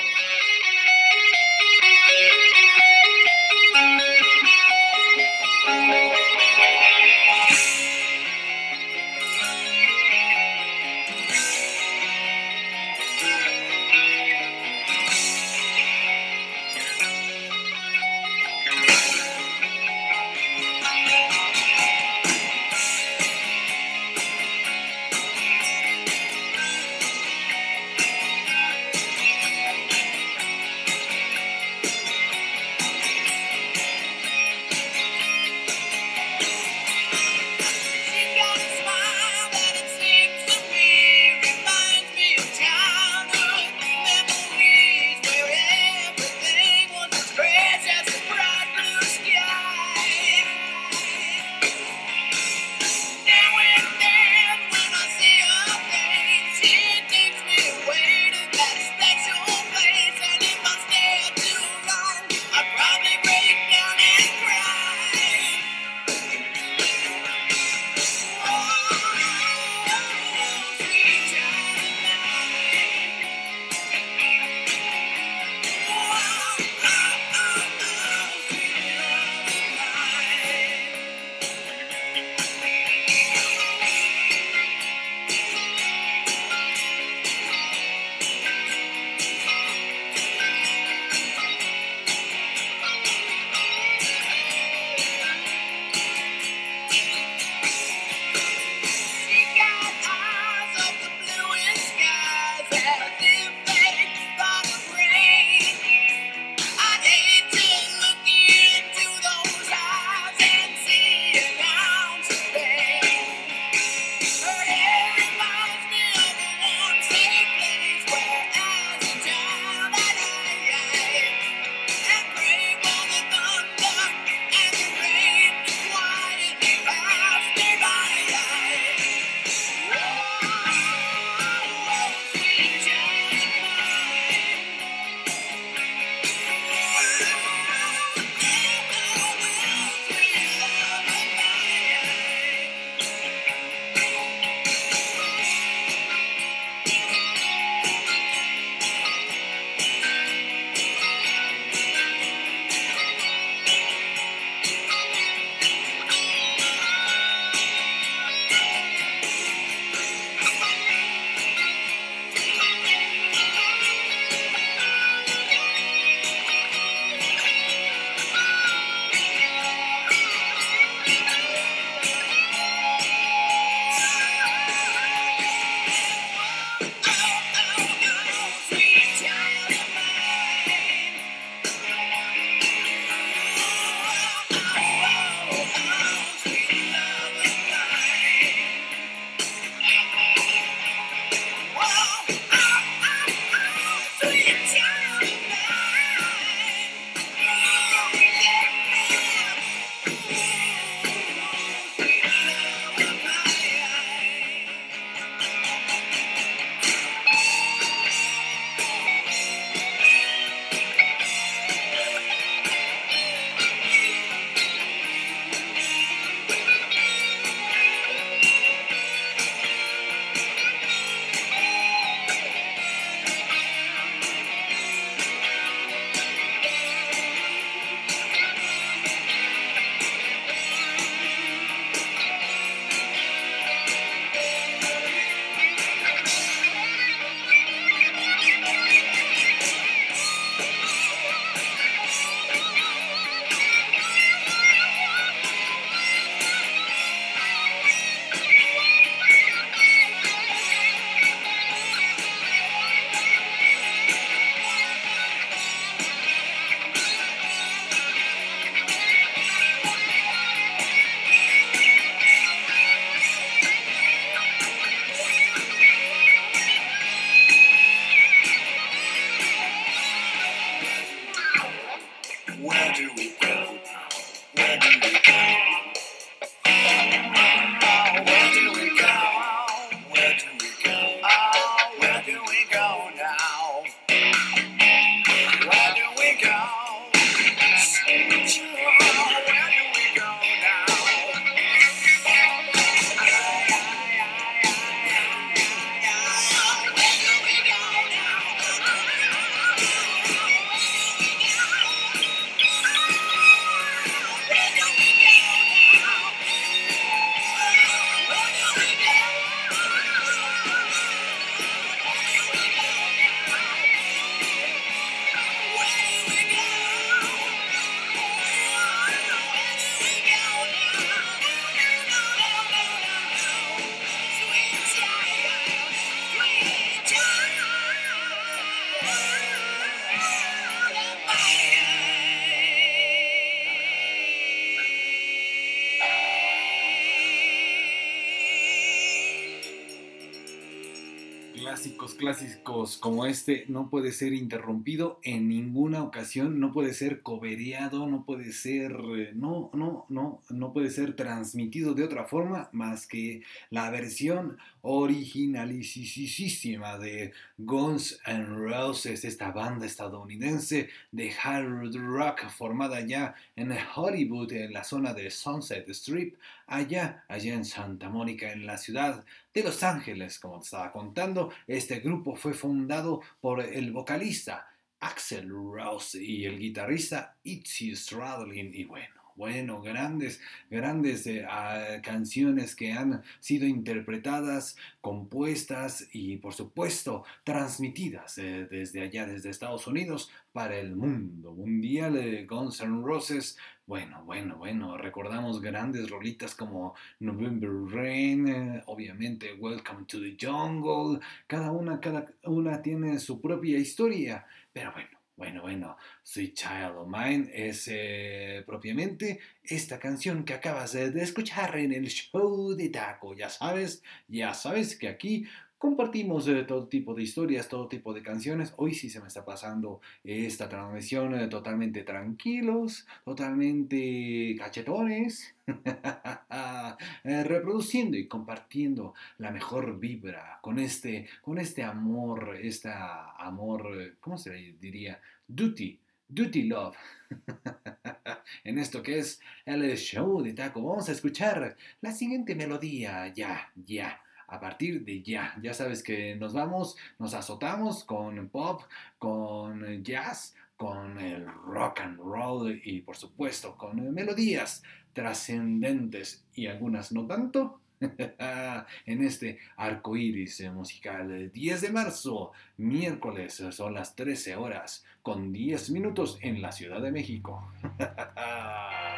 No puede ser interrumpido en ninguna ocasión, no puede ser cobereado, no puede ser, eh, no, no, no, no puede ser transmitido de otra forma más que la versión originalísima de Guns N' Roses, esta banda estadounidense de hard rock formada ya en Hollywood, en la zona de Sunset Strip, allá, allá en Santa Mónica, en la ciudad de Los Ángeles, como te estaba contando. Este grupo fue fundado por el vocalista Axel Rose y el guitarrista Itzy Stradlin. Y bueno, bueno, grandes, grandes eh, ah, canciones que han sido interpretadas, compuestas y por supuesto transmitidas eh, desde allá, desde Estados Unidos, para el mundo mundial. Eh, Guns N' Roses, bueno, bueno, bueno, recordamos grandes rolitas como November Rain, obviamente Welcome to the Jungle, cada una, cada una tiene su propia historia, pero bueno. Bueno, bueno, Sweet Child of Mine es eh, propiamente esta canción que acabas de escuchar en el show de Taco. Ya sabes, ya sabes que aquí compartimos eh, todo tipo de historias, todo tipo de canciones. Hoy sí se me está pasando esta transmisión eh, totalmente tranquilos, totalmente cachetones, eh, reproduciendo y compartiendo la mejor vibra con este, con este amor, esta amor, ¿cómo se diría? Duty. Duty Love. en esto que es el show de Taco, vamos a escuchar la siguiente melodía. Ya, ya a partir de ya. Ya sabes que nos vamos, nos azotamos con pop, con jazz, con el rock and roll y por supuesto con melodías trascendentes y algunas no tanto. en este arco iris musical 10 de marzo, miércoles, son las 13 horas con 10 minutos en la Ciudad de México.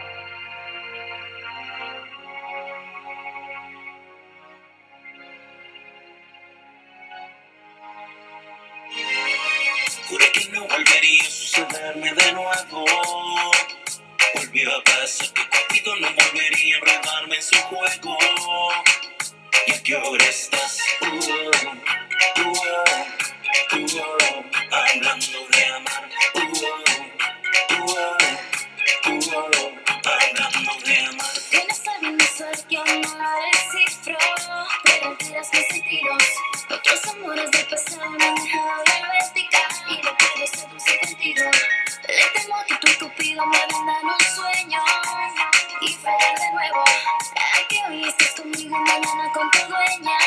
sucederme de nuevo. Volvió a pasar que contigo no volvería a enredarme en su juego. ¿Y a qué hora estás? Uh, uh, uh, hablando de amar. Uh, uh, uh, hablando de amar. Tienes algo inusual que aún no lo descifro, pero alteras mis sentidos. Otros amores del pasado me han dejado diabética y no puedo temo a que me vendan un sueño y fallar de nuevo. Que hoy estés conmigo y mañana con tu dueña.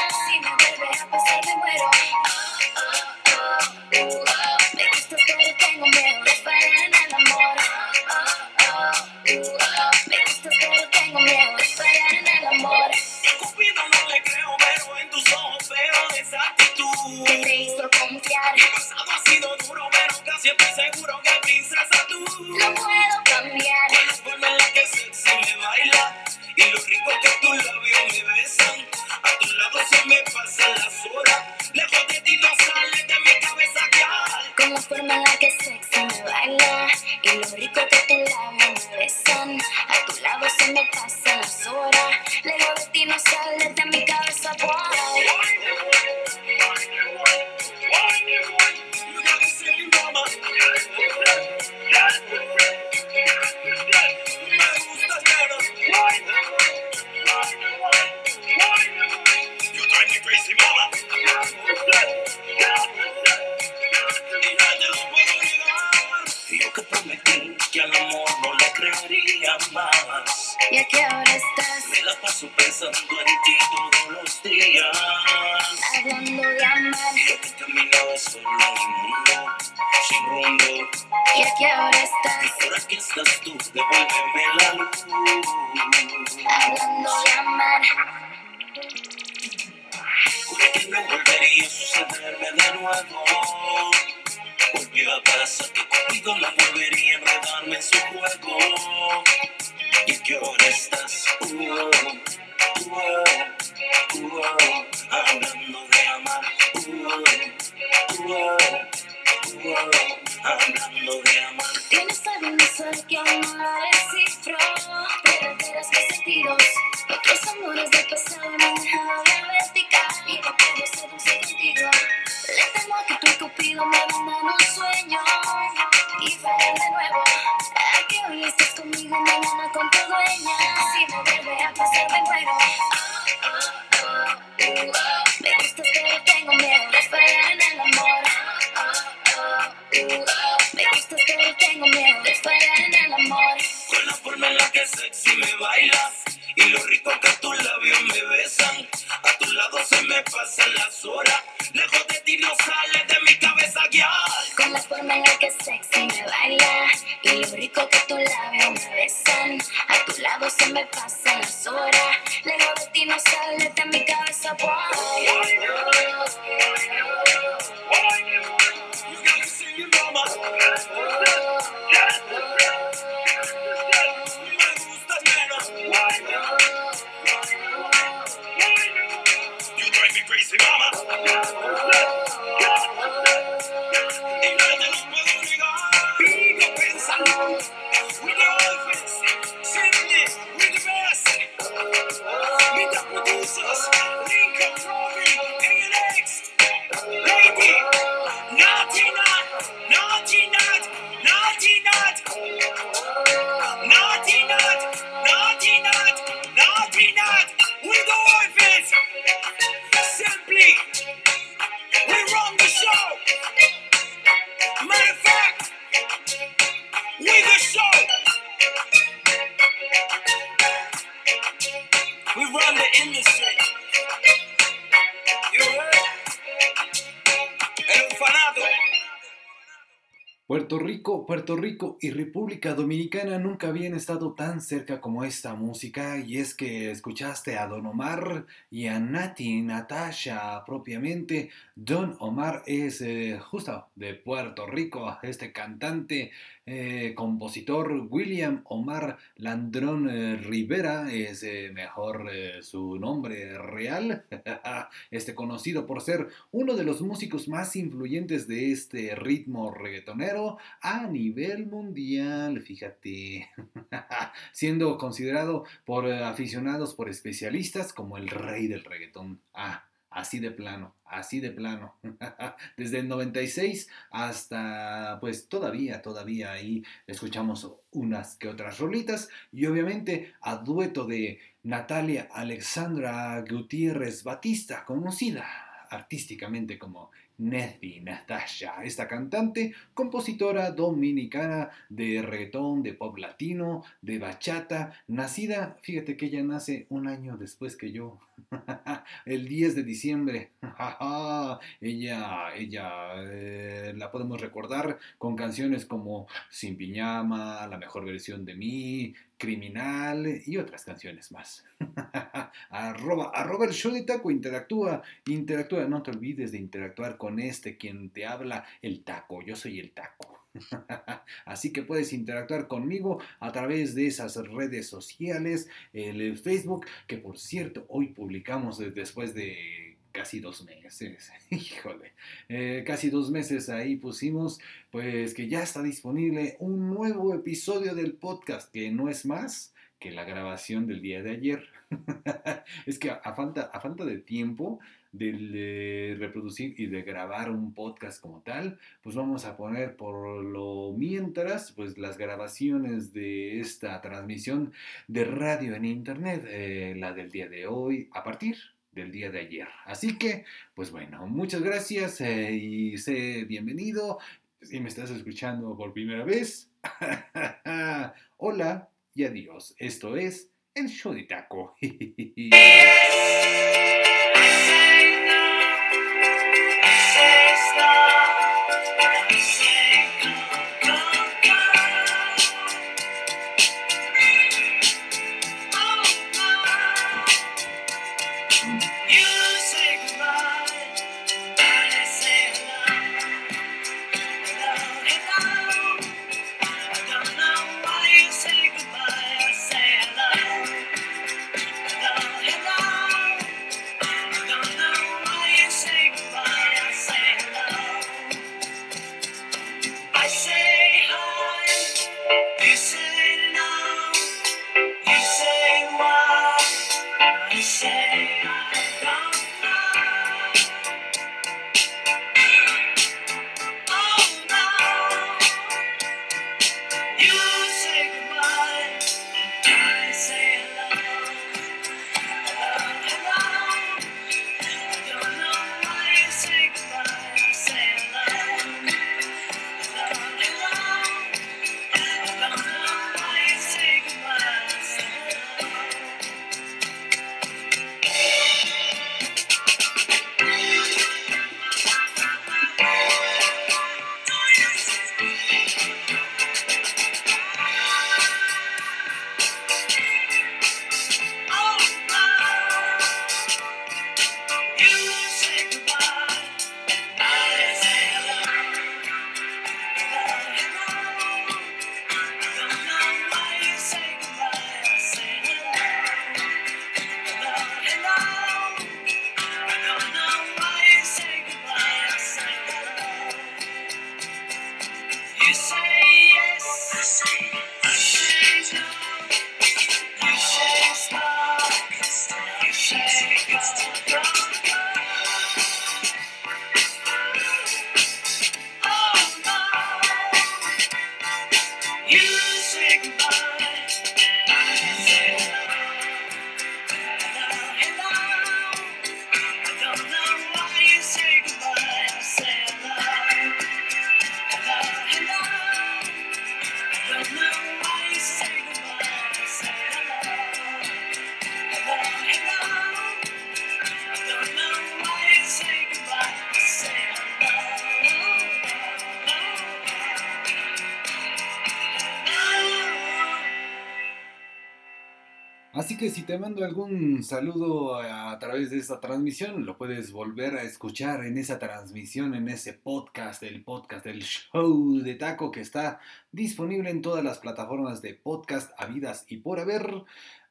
producers. Link control. Puerto Rico y República Dominicana nunca habían estado tan cerca como esta música y es que escuchaste a Don Omar y a Nati Natasha propiamente. Don Omar es eh, justo de Puerto Rico, este cantante, eh, compositor William Omar Landrón eh, Rivera es eh, mejor eh, su nombre real, este conocido por ser uno de los músicos más influyentes de este ritmo reggaetonero a nivel mundial, fíjate, siendo considerado por aficionados, por especialistas como el rey del reggaetón. Ah, así de plano, así de plano. Desde el 96 hasta, pues todavía, todavía ahí escuchamos unas que otras rolitas y obviamente a dueto de Natalia Alexandra Gutiérrez Batista, conocida artísticamente como Nettie Natasha, esta cantante, compositora dominicana de reggaetón, de pop latino, de bachata, nacida, fíjate que ella nace un año después que yo, el 10 de diciembre. ella, ella eh, la podemos recordar con canciones como Sin Piñama, La mejor versión de mí, Criminal y otras canciones más. arroba, arroba el show de taco, interactúa, interactúa, no te olvides de interactuar con este quien te habla, el taco, yo soy el taco. Así que puedes interactuar conmigo a través de esas redes sociales, el Facebook, que por cierto hoy publicamos eh, después de casi dos meses, híjole, eh, casi dos meses ahí pusimos, pues que ya está disponible un nuevo episodio del podcast, que no es más que la grabación del día de ayer. es que a falta, a falta de tiempo de, reproducir y de grabar un podcast como tal, pues vamos a poner por lo mientras, pues las grabaciones de esta transmisión de radio en internet, eh, la del día de hoy, a partir del día de ayer. Así que, pues bueno, muchas gracias eh, y sé bienvenido. Si me estás escuchando por primera vez, hola y adiós. Esto es el show de taco. te mando algún saludo a, través de esta transmisión, lo puedes volver a escuchar en esa transmisión, en ese podcast, el podcast del show de taco que está disponible en todas las plataformas de podcast habidas y por haber.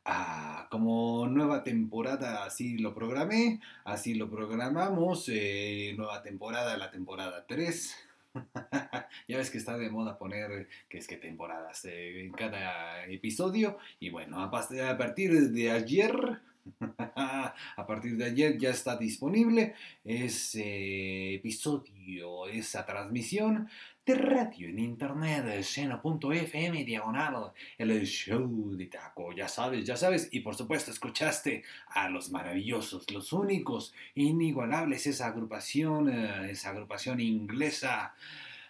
Ah, como nueva temporada, así lo programé, así lo programamos, eh, nueva temporada, la temporada 3. ya ves que está de moda poner que es que temporadas eh, en cada episodio. Y bueno, a, partir de ayer, a partir de ayer ya está disponible ese episodio, esa transmisión de radio en internet, seno.fm diagonal, el show de taco, ya sabes, ya sabes, y por supuesto escuchaste a los maravillosos, los únicos, inigualables, esa agrupación, eh, esa agrupación inglesa,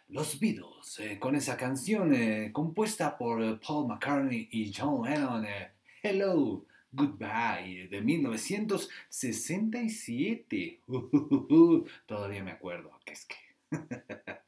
los Beatles, eh, con esa canción eh, compuesta por Paul McCartney y John Lennon, Hello. Goodbye de 1967. Todavía me acuerdo que es que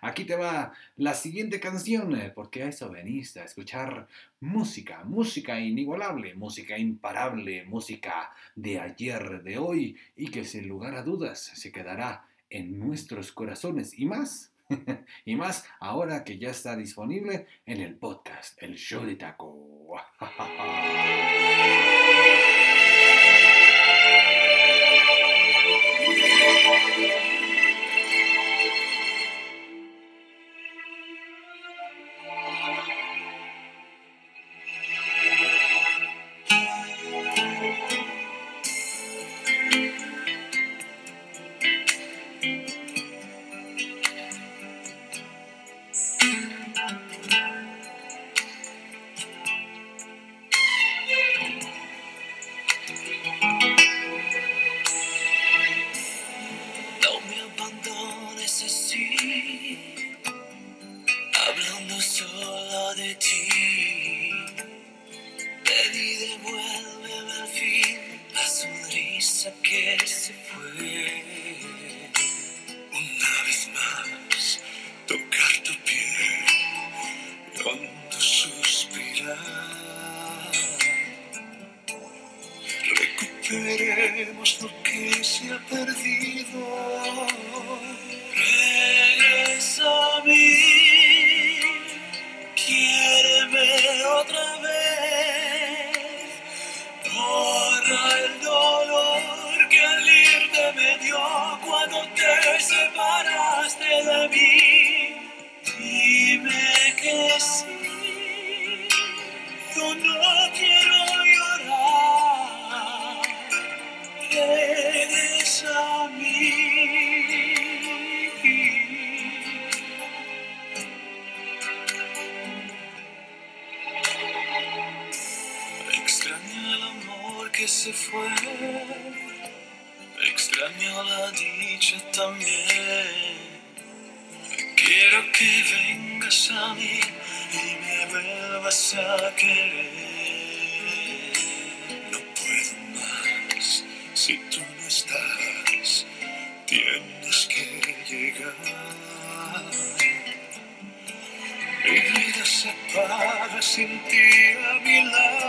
Aquí te va la siguiente canción, eh, porque a eso veniste, a escuchar música, música inigualable, música imparable, música de ayer, de hoy, y que sin lugar a dudas se quedará en nuestros corazones y más, y más ahora que ya está disponible en el podcast, el show de taco. también. Quiero que vengas a mí y me vuelvas a querer. No puedo más si tú no estás, tienes que llegar. Mi vida se para sin ti a mi lado.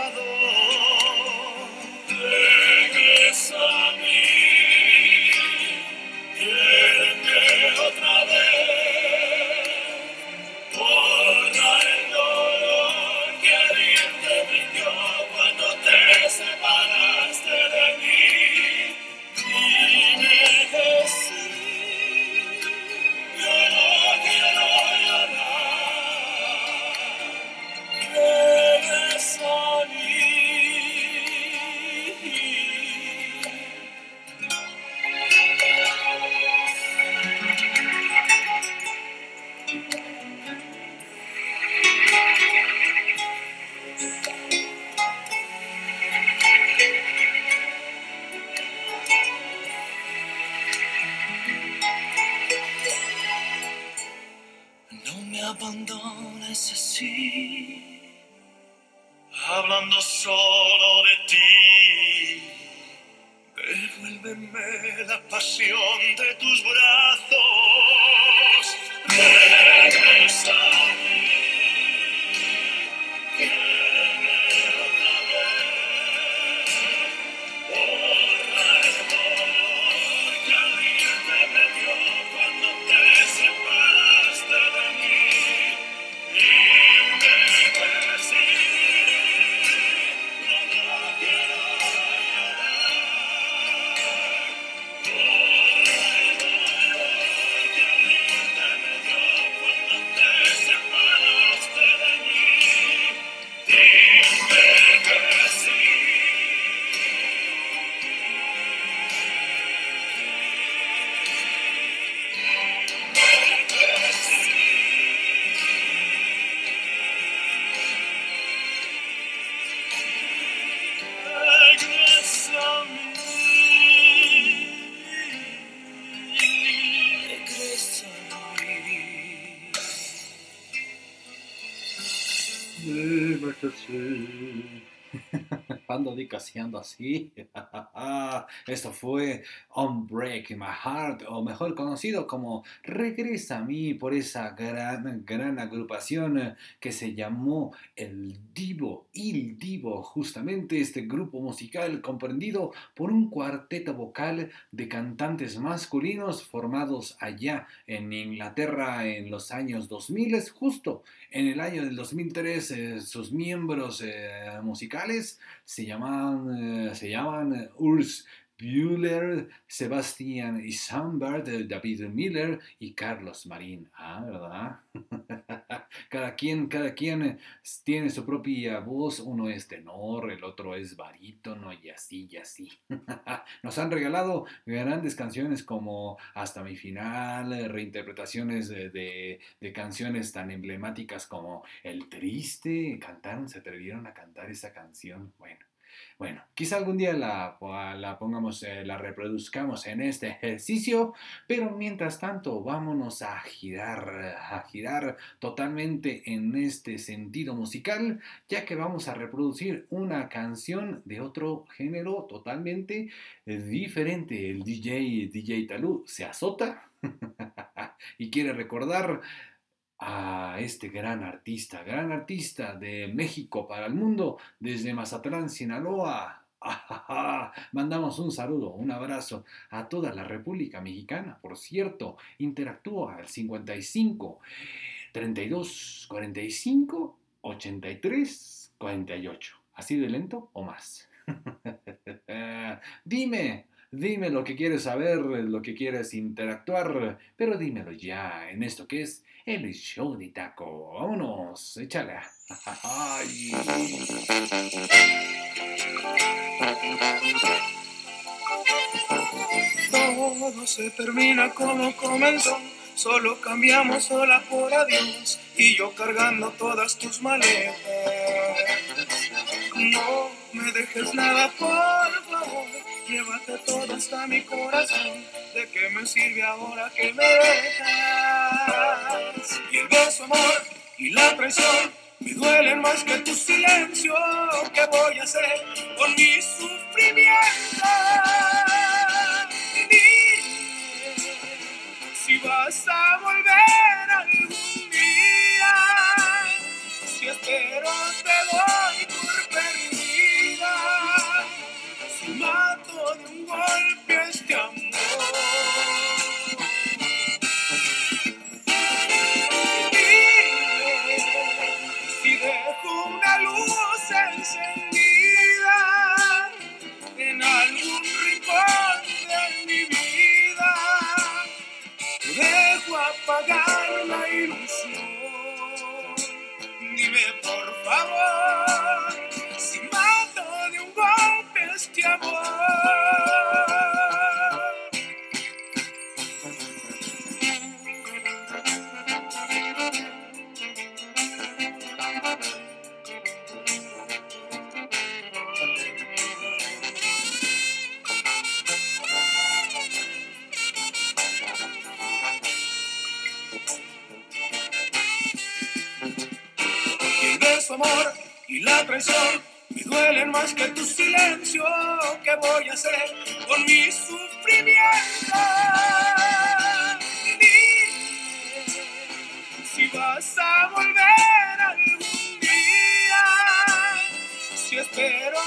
Así. Esto fue Unbreak My Heart, o mejor conocido como Regresa a mí por esa gran, gran agrupación que se llamó El Divo, Il Divo, justamente este grupo musical comprendido por un cuarteto vocal de cantantes masculinos formados allá en Inglaterra en los años 2000, justo en el año del 2003 eh, sus miembros eh, musicales se llaman, eh, se llaman Urs Bueller, Sebastián Isambard, David Miller y Carlos Marín. Ah, ¿verdad? cada quien, cada quien eh, tiene su propia voz. Uno es tenor, el otro es barítono y así y así. Nos han regalado grandes canciones como Hasta mi final, eh, reinterpretaciones de, de- de canciones tan emblemáticas como El Triste. Cantaron, se atrevieron a cantar esa canción. Bueno. Bueno, quizá algún día la, la pongamos, eh, la reproduzcamos en este ejercicio, pero mientras tanto vámonos a girar, a girar totalmente en este sentido musical, ya que vamos a reproducir una canción de otro género totalmente eh, diferente. El DJ, DJ Talú, se azota y quiere recordar a este gran artista, gran artista de México para el mundo, desde Mazatlán, Sinaloa. Mandamos un saludo, un abrazo a toda la República Mexicana. Por cierto, interactúa al 55 32 45 83 48. ¿Así de lento o más? dime, dime lo que quieres saber, lo que quieres interactuar, pero dímelo ya en esto que es el show de taco. Vámonos, échale. Ay. Todo se termina como comenzó, solo cambiamos sola por adiós y yo cargando todas tus maletas. No me dejes nada, por llévate todo hasta mi corazón. ¿De qué me sirve ahora que me dejas? Y el beso, amor, y la traición me duelen más que tu silencio. ¿Qué voy a hacer con mi sufrimiento? Dime si vas a volver algún día. Si espero apagar la ilusión. Dime por favor si mato de un golpe este amor. Y la traición me duelen más que tu silencio. ¿Qué voy a hacer con mi sufrimiento? Dime si vas a volver algún día. Si espero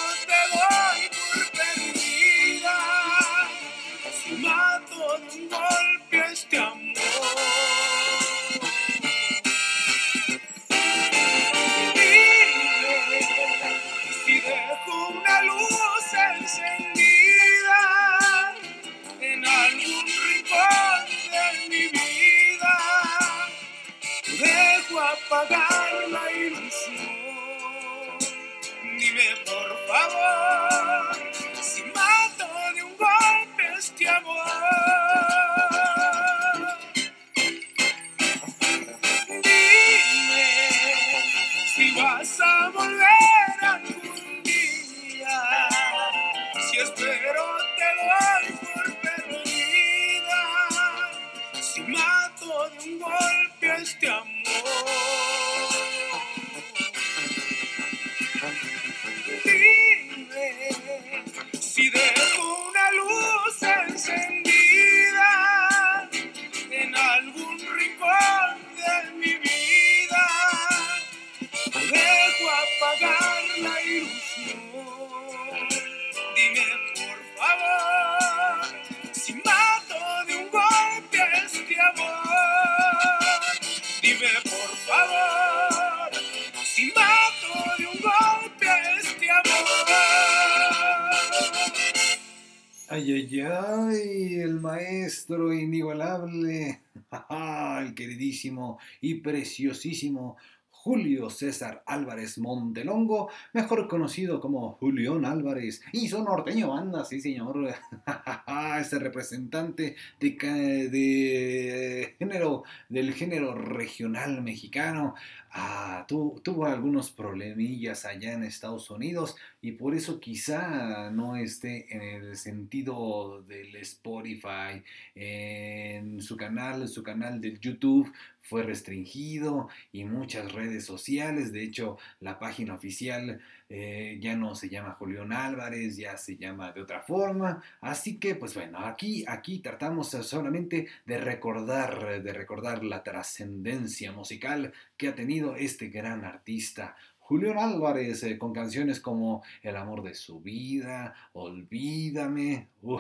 inigualable, el queridísimo y preciosísimo Julio César Álvarez Montelongo, mejor conocido como Julián Álvarez, y su norteño anda, sí señor, este representante de género, del género regional mexicano, ah, tu- tuvo algunos problemillas allá en Estados Unidos y por eso quizá no esté en el sentido del Spotify, en su canal, su canal de YouTube fue restringido y muchas redes sociales. De hecho, la página oficial eh, ya no se llama Julián Álvarez, ya se llama de otra forma. Así que, pues bueno, aquí, aquí tratamos solamente de recordar, de recordar la trascendencia musical que ha tenido este gran artista. Julián Álvarez eh, con canciones como El amor de su vida, Olvídame.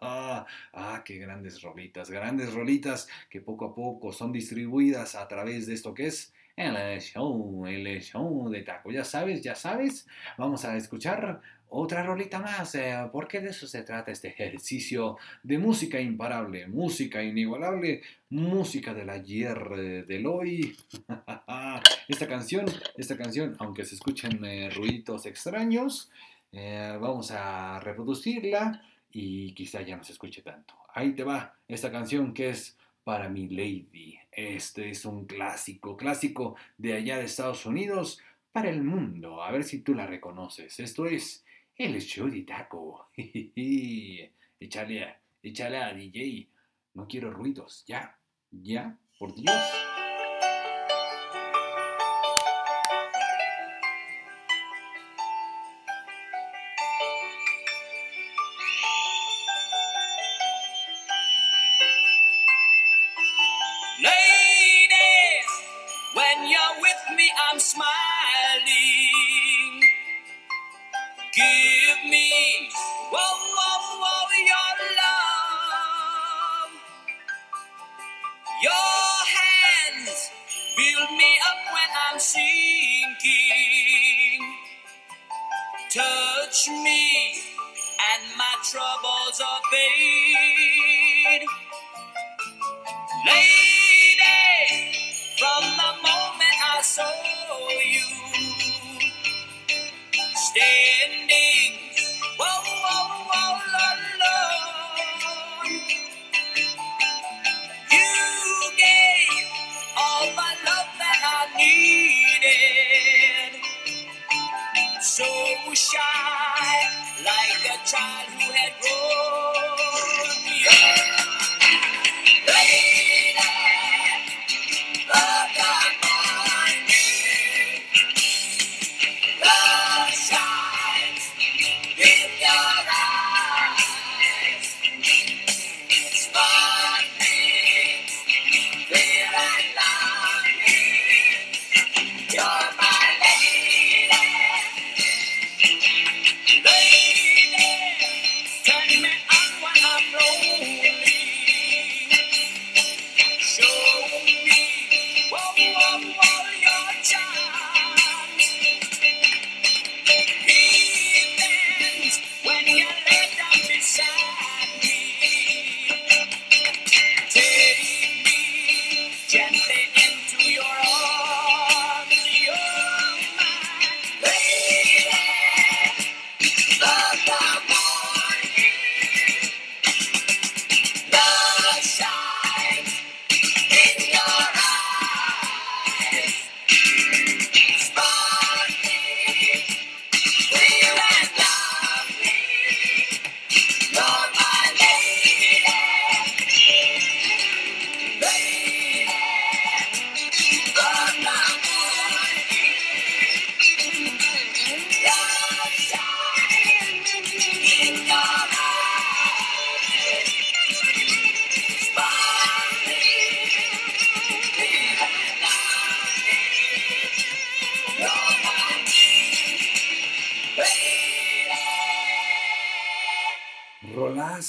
ah, qué grandes rolitas, grandes rolitas que poco a poco son distribuidas a través de esto que es el show, el show de taco. Ya sabes, ya sabes. Vamos a escuchar otra rolita más, eh, porque de eso se trata este ejercicio de música imparable, música inigualable, música del ayer, eh, del hoy. esta canción, esta canción, aunque se escuchen eh, ruiditos extraños, eh, vamos a reproducirla y quizá ya no se escuche tanto. Ahí te va esta canción que es para mi lady. Este es un clásico, clásico de allá de Estados Unidos para el mundo. A ver si tú la reconoces. Esto es el show de taco. échale, échale a DJ. No quiero ruidos. Ya, ya, por Dios.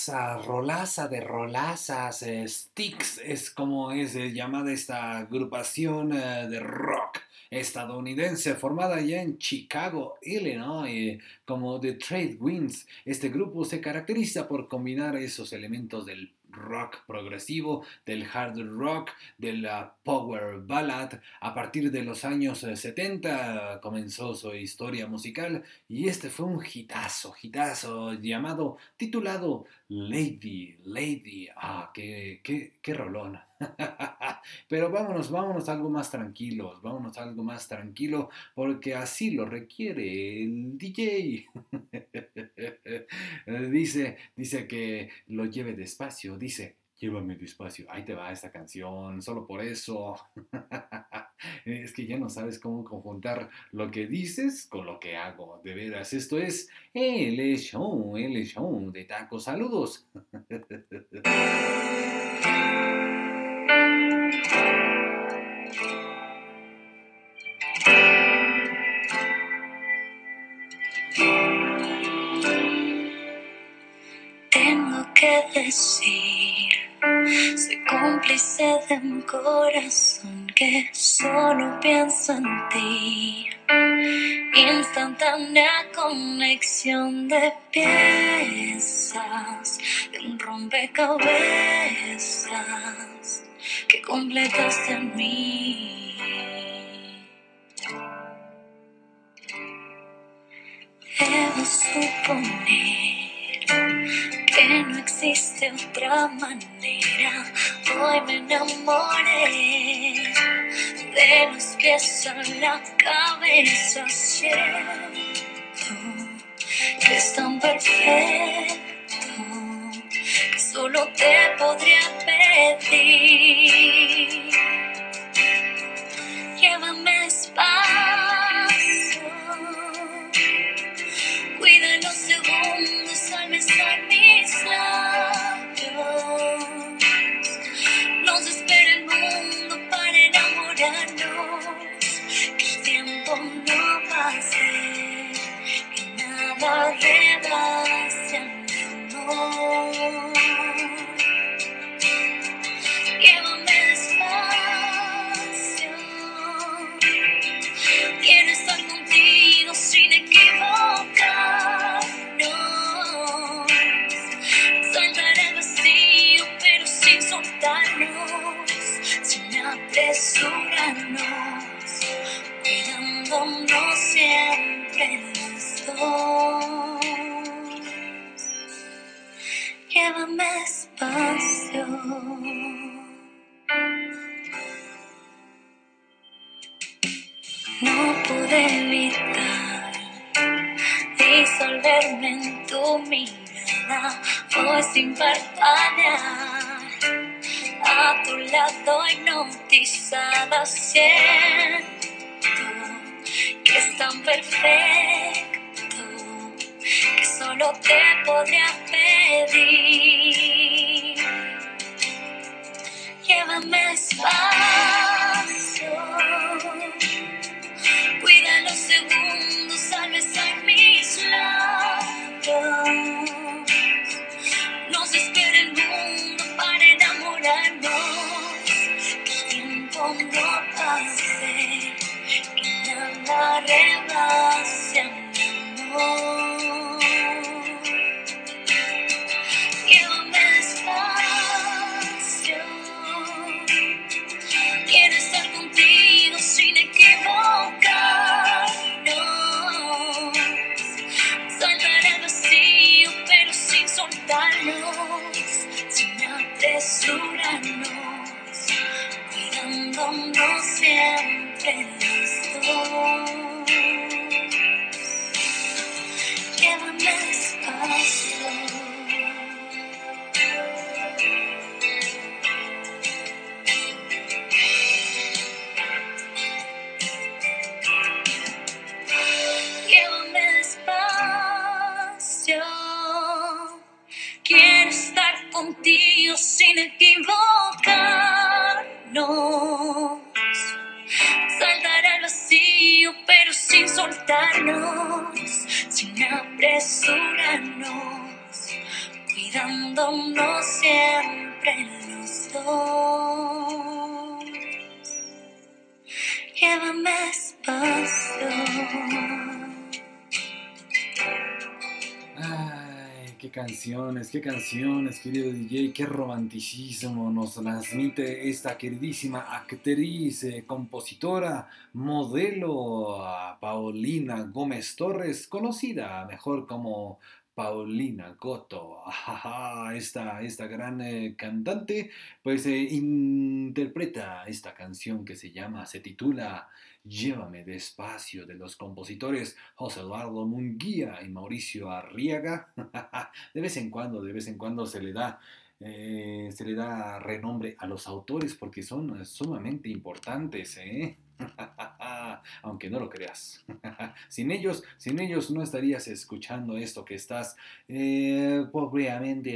Rolaza, de rolazas, eh, Sticks es como es eh, llamada esta agrupación eh, de rock estadounidense formada ya en Chicago, Illinois, como The Trade Winds. Este grupo se caracteriza por combinar esos elementos del rock progresivo, del hard rock, de la power ballad. A partir de los años 70 comenzó su historia musical y este fue un hitazo, hitazo llamado, titulado Lady, Lady. Ah, qué, qué, qué rolón. Pero vámonos, vámonos algo más tranquilos, vámonos algo más tranquilo porque así lo requiere el DJ. dice, dice que lo lleve despacio, dice, llévame despacio, ahí te va esta canción, solo por eso. es que ya no sabes cómo conjuntar lo que dices con lo que hago, de veras. Esto es el show, el show de tacos. Saludos. Decir, soy cómplice de un corazón que solo piensa en ti. Instantánea conexión de piezas de un rompecabezas que completaste en mí. Debo suponer que no existe otra manera. Hoy me enamoré de los pies a la cabeza. Siento que es tan perfecto que solo te podría pedir. Nada rebase mi amor. Llévame Llévame despacio. No pude evitar disolverme en tu mirada, hoy sin parpadear. A tu lado hipnotizada siento que es tan perfecto que solo te podría pedir. Llévame despacio. Cuida los segundos al besar mis labios. Nos espera el mundo para enamorarnos. Que el tiempo no pase, que nada rebase amor. Canciones, qué canciones, querido DJ, qué romanticismo nos transmite esta queridísima actriz, eh, compositora, modelo, Paulina Gómez Torres, conocida mejor como Paulina Goto, esta, esta gran eh, cantante, pues eh, interpreta esta canción que se llama, se titula Llévame despacio de los compositores José Eduardo Munguía y Mauricio Arriaga. De vez en cuando, de vez en cuando se le da eh, se le da renombre a los autores porque son sumamente importantes, ¿eh? aunque no lo creas. sin ellos, sin ellos no estarías escuchando esto que estás eh,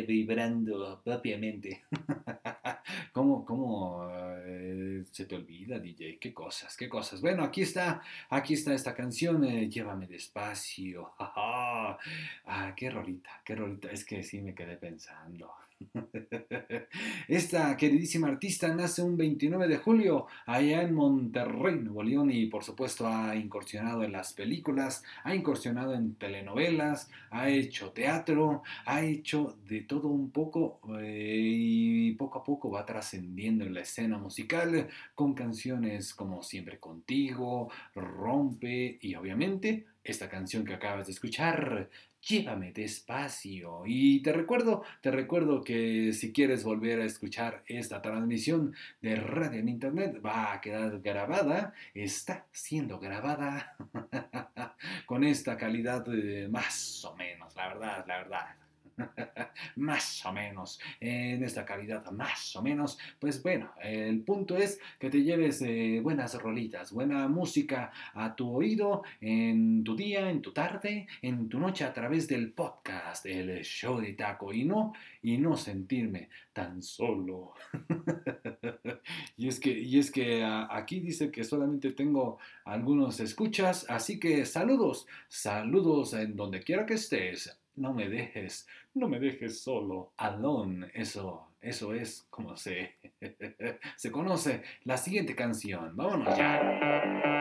vibrando, propiamente. ¿Cómo, cómo eh, se te olvida, DJ? ¿Qué cosas? ¿Qué cosas? Bueno, aquí está, aquí está esta canción, eh, Llévame despacio. ah, qué rolita, qué rolita. Es que sí me quedé pensando. Esta queridísima artista nace un 29 de julio allá en Monterrey, Nuevo León, y por supuesto ha incursionado en las películas, ha incursionado en telenovelas, ha hecho teatro, ha hecho de todo un poco eh, y poco a poco va trascendiendo en la escena musical con canciones como Siempre contigo, Rompe y obviamente esta canción que acabas de escuchar, Llévame despacio. Y te recuerdo, te recuerdo que si quieres volver a escuchar esta transmisión de radio en internet, va a quedar grabada, está siendo grabada con esta calidad eh, más o menos, la verdad, la verdad. más o menos, en esta calidad más o menos, pues bueno, el punto es que te lleves eh, buenas rolitas, buena música a tu oído en tu día, en tu tarde, en tu noche a través del podcast, el show de taco. Y no, y no sentirme tan solo. y es que, y es que aquí dice que solamente tengo algunos escuchas, así que saludos, saludos en donde quiera que estés. No me dejes, no me dejes solo, alone, eso, eso es como se, se conoce la siguiente canción. Vámonos ya.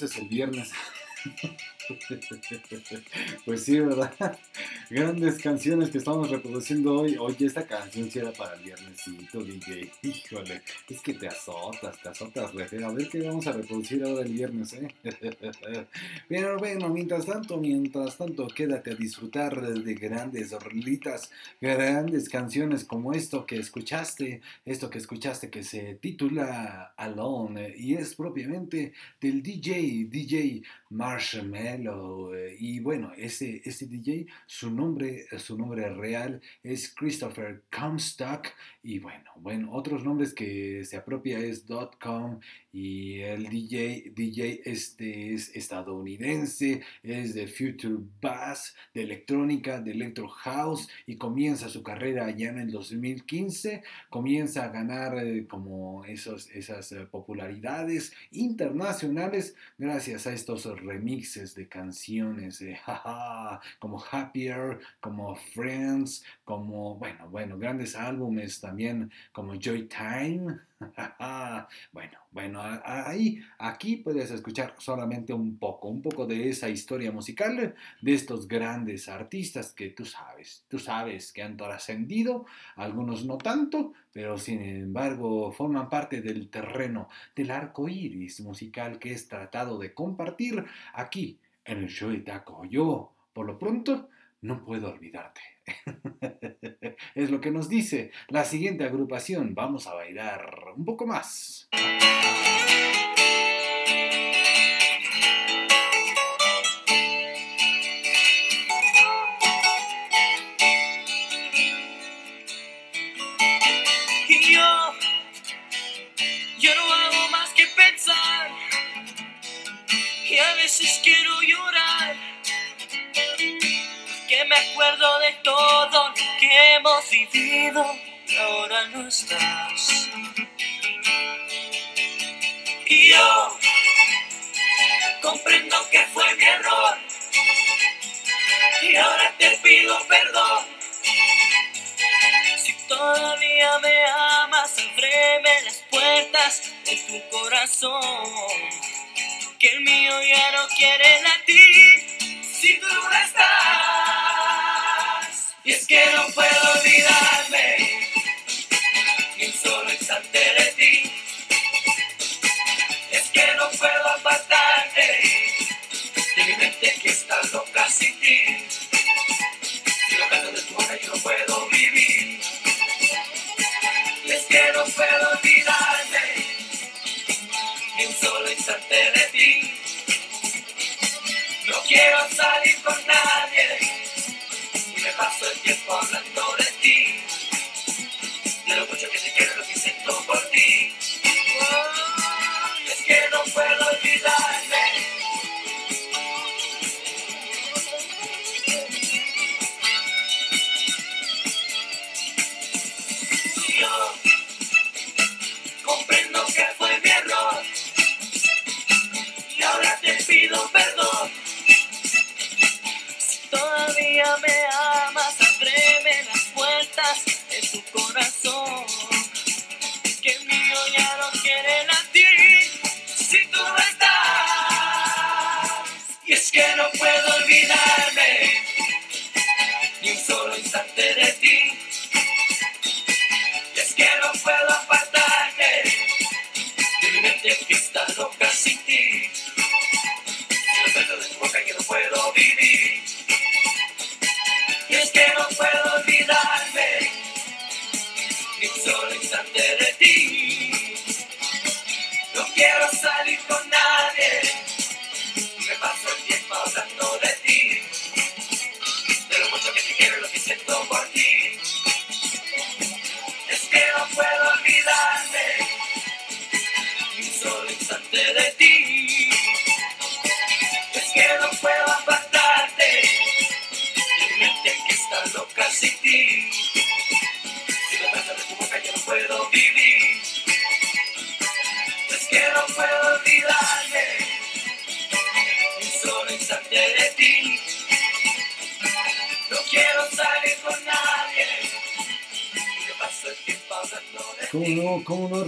Reproduces el viernes. Pues sí, ¿verdad? Grandes canciones que estamos reproduciendo hoy. Oye, esta canción sí era para viernesito, DJ. Híjole, es que te azotas, te azotas, re feo. A ver qué vamos a reproducir ahora el viernes, ¿eh? Pero bueno, mientras tanto, mientras tanto, quédate a disfrutar de grandes rolitas, grandes canciones como esto que escuchaste, esto que escuchaste que se titula Alone y es propiamente del DJ, DJ Marshmallow. eh, Y bueno, ese, ese DJ, su nombre, su nombre real es Christopher Comstock. Y bueno, bueno, otros nombres que se apropia es .com y el DJ, DJ este es estadounidense, es de Future Bass, de electrónica, de Electro House y comienza su carrera ya en el 2015, comienza a ganar eh, como esos, esas eh, popularidades internacionales gracias a estos remixes de canciones como Happier, como Friends, como, bueno, bueno, grandes álbumes también como Joy Time. bueno, bueno, ahí, aquí puedes escuchar solamente un poco, un poco de esa historia musical de estos grandes artistas que tú sabes, tú sabes que han trascendido, algunos no tanto, pero sin embargo forman parte del terreno del arco iris musical que es tratado de compartir aquí en el show de Taco. Yo, por lo pronto, no puedo olvidarte. es lo que nos dice la siguiente agrupación. Vamos a bailar un poco más. Y yo, yo no hago más que pensar. Y a veces quiero llorar. Me acuerdo de todo lo que hemos vivido y ahora no estás. Y yo comprendo que fue mi error. Y ahora te pido perdón. Si todavía me amas, ábreme las puertas de tu corazón. Que el mío ya no quiere latir si tú no estás. Y es que no puedo olvidarme ni un solo instante de ti. Es que no puedo apartarte de mi mente que está loca sin ti. Si lo canto de tu boca yo no puedo vivir. Y es que no puedo olvidarme ni un solo instante de ti. No quiero salir con nadie y me paso el tiempo hablando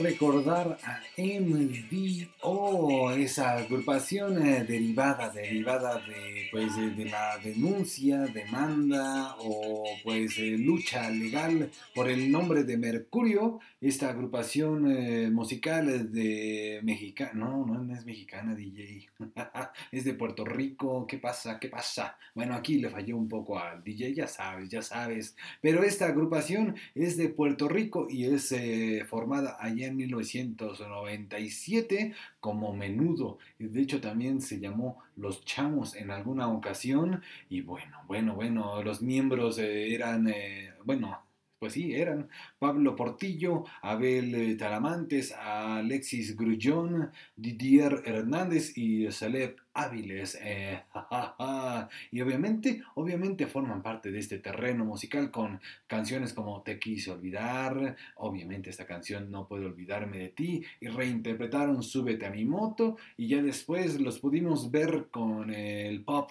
recordar a MDO, esa agrupación eh, derivada, derivada de, pues, de, de la denuncia, demanda o pues eh, lucha legal por el nombre de Mercurio, esta agrupación eh, musical de mexicana, no, no, es mexicana DJ, es de Puerto Rico, ¿qué pasa? ¿Qué pasa? Bueno, aquí le falló un poco al DJ, ya sabes, ya sabes, pero esta agrupación es de Puerto Rico y es eh, formada allá en 1997 como menudo. De hecho, también se llamó Los Chamos en alguna ocasión. Y bueno, bueno, bueno, los miembros eh, eran, eh, bueno, pues sí, eran Pablo Portillo, Abel eh, Talamantes, Alexis Grullón, Didier Hernández y Saleb Áviles. eh. Y obviamente, obviamente forman parte de este terreno musical con canciones como Te quise olvidar, obviamente esta canción No puedo olvidarme de ti, y reinterpretaron Súbete a mi moto, y ya después los pudimos ver con el pop.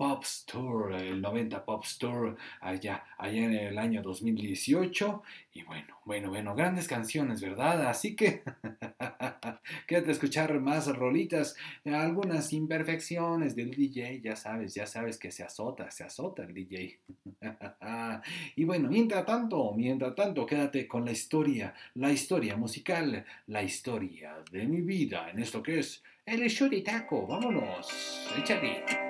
Pops Tour, el 90 Pops Tour, allá, allá en el año 2018. Y bueno, bueno, bueno, grandes canciones, ¿verdad? Así que quédate a escuchar más rolitas, algunas imperfecciones del DJ, ya sabes, ya sabes que se azota, se azota el DJ. y bueno, mientras tanto, mientras tanto, quédate con la historia, la historia musical, la historia de mi vida en esto que es el show de taco. Vámonos, échate.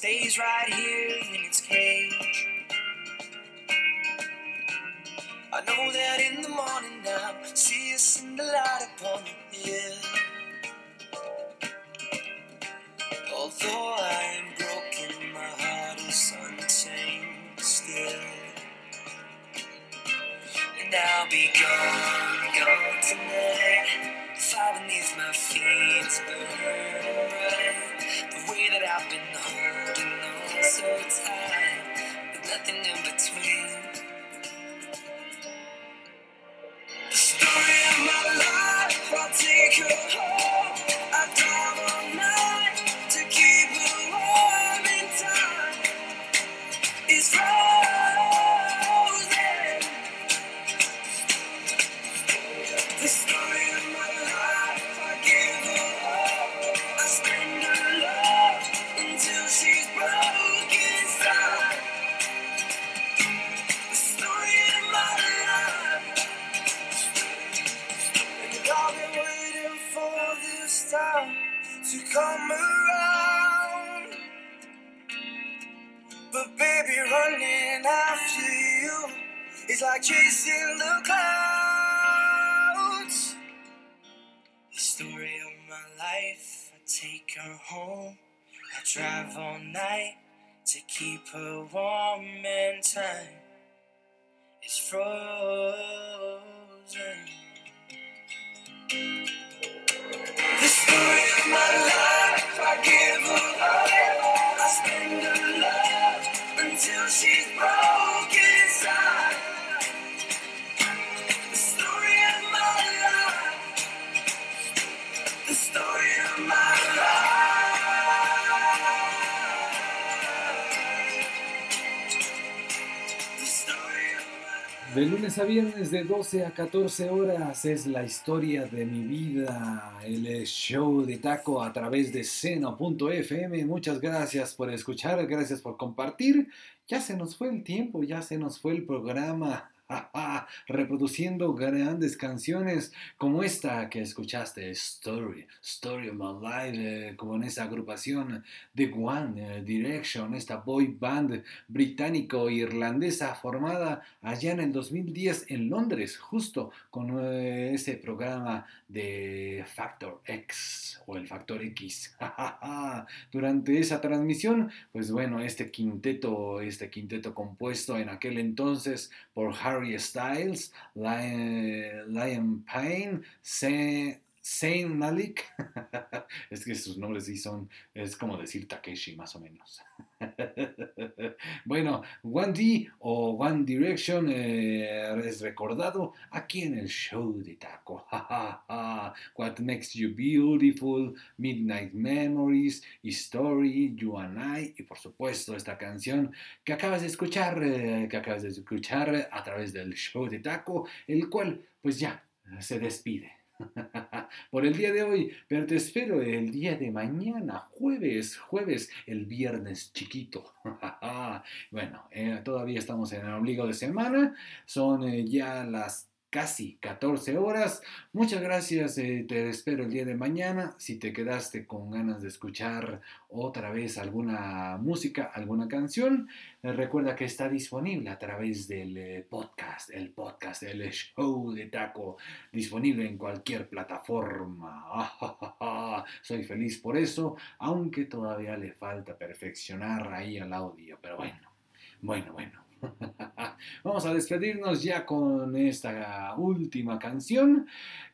stays right here in its cage. I know that in the morning now, see us in the light upon the hill. Although I am broken, my heart is untamed still. And I'll be gone, gone tonight. Fire beneath my feet burning bright. The way that I've been so tight, with nothing in between. The story of my life, I'll take her home. in the clouds. The story of my life. I take her home. I drive all night to keep her warm and time. It's frozen. The story of my life. I give her love. I spend her love until she's broken. De lunes a viernes de 12 a 14 horas es la historia de mi vida, el show de taco a través de seno.fm. Muchas gracias por escuchar, gracias por compartir. Ya se nos fue el tiempo, ya se nos fue el programa. Reproduciendo grandes canciones como esta que escuchaste, Story, Story of My Life, eh, como en esa agrupación de One eh, Direction, esta boy band británico-irlandesa formada allá en el 2010 en Londres, justo con eh, ese programa de Factor X o el Factor X. Durante esa transmisión, pues bueno, este quinteto, este quinteto compuesto en aquel entonces por Harry Harry Styles, Liam Payne, Sam. Zayn Malik. es que sus nombres sí son, es como decir Takeshi más o menos. bueno, One D o One Direction eh, es recordado aquí en el show de Taco. What Makes You Beautiful, Midnight Memories, Story, You and I y por supuesto esta canción que acabas de escuchar, eh, que acabas de escuchar a través del show de Taco, el cual pues ya se despide. por el día de hoy, pero te espero el día de mañana, jueves, jueves, el viernes chiquito. bueno, eh, todavía estamos en el ombligo de semana, son eh, ya las casi 14 horas. Muchas gracias, eh, te espero el día de mañana. Si te quedaste con ganas de escuchar otra vez alguna música, alguna canción, eh, recuerda que está disponible a través del eh, podcast, el podcast, el show de taco, disponible en cualquier plataforma. Soy feliz por eso, aunque todavía le falta perfeccionar ahí el audio, pero bueno, bueno, bueno. Vamos a despedirnos ya con esta última canción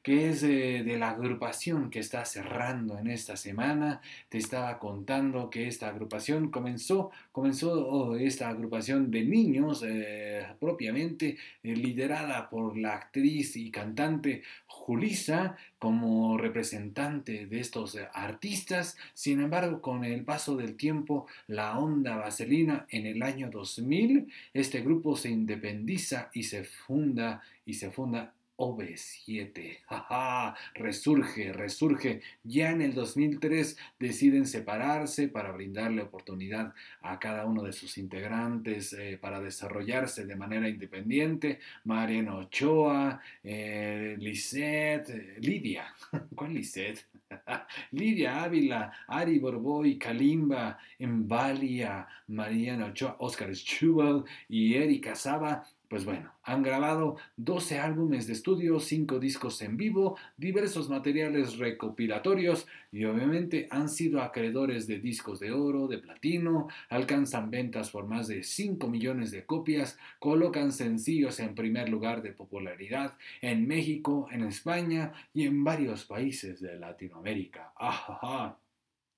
que es eh, de la agrupación que está cerrando en esta semana. Te estaba contando que esta agrupación comenzó, comenzó oh, esta agrupación de niños eh, propiamente eh, liderada por la actriz y cantante Julisa como representante de estos eh, artistas. Sin embargo, con el paso del tiempo, la onda vaselina en el año 2000, este grupo se independiza y se funda y se funda OV7. ¡Ja, Resurge, resurge. Ya en el 2003 deciden separarse para brindarle oportunidad a cada uno de sus integrantes eh, para desarrollarse de manera independiente. Mariano Ochoa, eh, Lisette, eh, Lidia. ¿Cuál Lisette? Lidia Ávila, Ari Borboy, Kalimba, Embalia, Mariano Ochoa, Oscar Schubel y Erika Saba pues bueno, han grabado 12 álbumes de estudio, 5 discos en vivo, diversos materiales recopilatorios y obviamente han sido acreedores de discos de oro, de platino, alcanzan ventas por más de 5 millones de copias, colocan sencillos en primer lugar de popularidad en México, en España y en varios países de Latinoamérica. ¡Ajaja!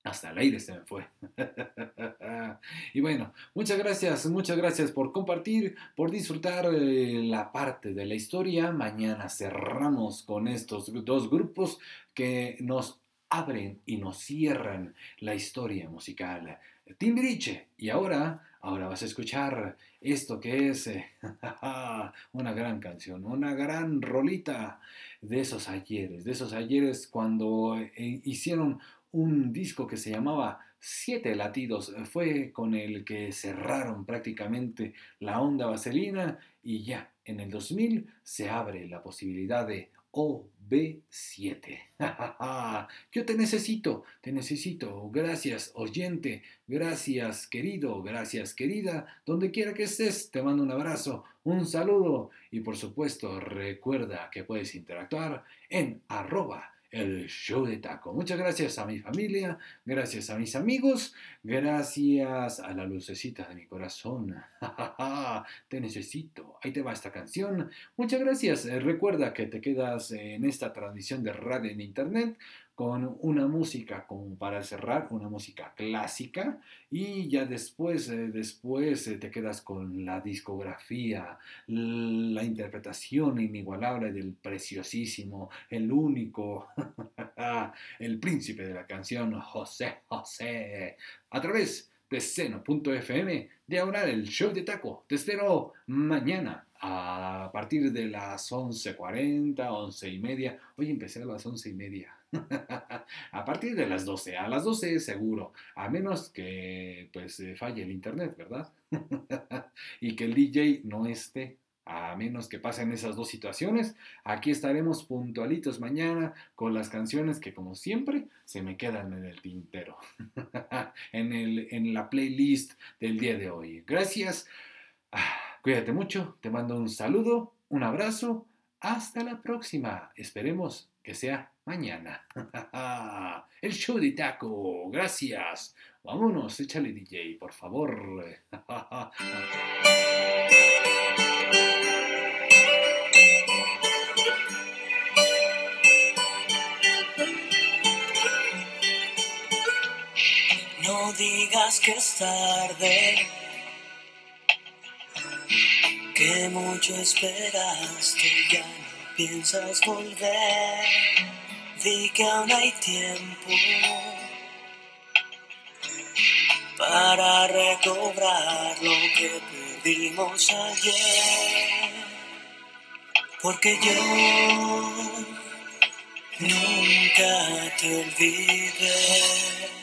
Hasta el aire se me fue. y bueno, muchas gracias, muchas gracias por compartir, por disfrutar eh, la parte de la historia. Mañana cerramos con estos dos grupos que nos abren y nos cierran la historia musical. Timbiriche. Y ahora, ahora vas a escuchar esto que es eh, una gran canción, una gran rolita de esos ayeres, de esos ayeres cuando eh, hicieron un disco que se llamaba Siete Latidos. Fue con el que cerraron prácticamente la onda vaselina y ya en el 2000 se abre la posibilidad de OB7. Yo te necesito, te necesito. Gracias, oyente. Gracias, querido. Gracias, querida. Donde quiera que estés, te mando un abrazo, un saludo y por supuesto recuerda que puedes interactuar en arroba el show de taco. Muchas gracias a mi familia, gracias a mis amigos, gracias a la lucecita de mi corazón. te necesito. Ahí te va esta canción. Muchas gracias. Eh, Recuerda que te quedas en esta transmisión de radio en internet con una música como para cerrar, una música clásica y ya después, eh, después eh, te quedas con la discografía, la interpretación inigualable del preciosísimo, el único, el príncipe de la canción José José, a través de seno.fm, diagonal el show de taco. Te espero mañana a partir de las 11.40, 11 y media. Hoy empecé a las 11 y media. a partir de las 12, a las 12 seguro, a menos que pues eh, falle el internet, ¿verdad? y que el DJ no esté, a menos que pasen esas dos situaciones. Aquí estaremos puntualitos mañana con las canciones que como siempre se me quedan en el tintero, en, el, en la playlist del día de hoy. Gracias. Cuídate mucho, te mando un saludo, un abrazo, hasta la próxima. Esperemos que sea mañana. El show de taco, gracias. Vámonos, échale DJ, por favor. No digas que es tarde, que mucho esperaste, ya no piensas volver. Di que aún hay tiempo para recobrar lo que perdimos ayer. Porque yo nunca te olvidé.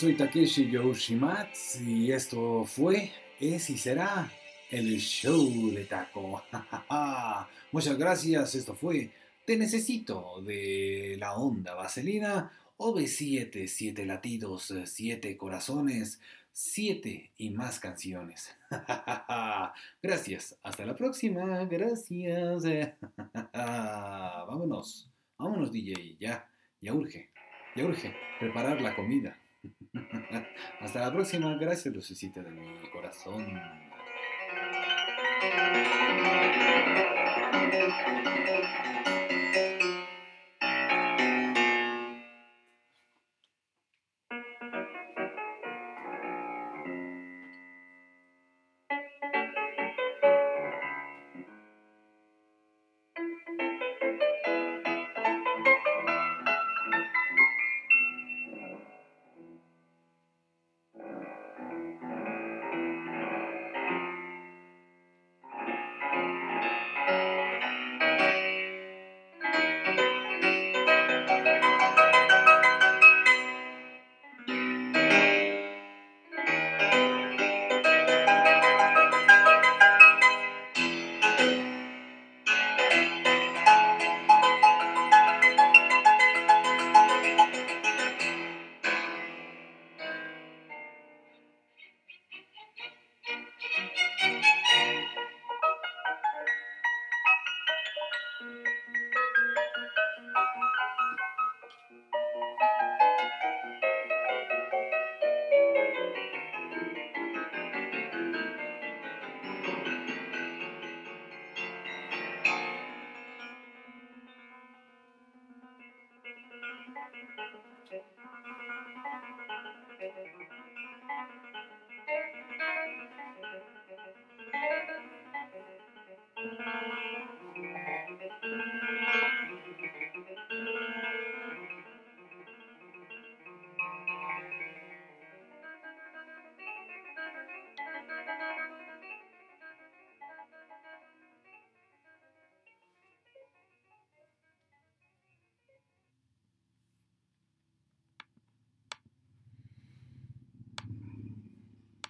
Soy Takeshi Yoshimatsu y esto fue, es y será el show de Taco. Muchas gracias, esto fue Te Necesito de la Onda Vaselina, OV7, 7 latidos, 7 corazones, 7 y más canciones. gracias, hasta la próxima, gracias. vámonos, vámonos DJ, ya, ya urge, ya urge preparar la comida. Hasta la próxima. Gracias, lucecita de mi corazón.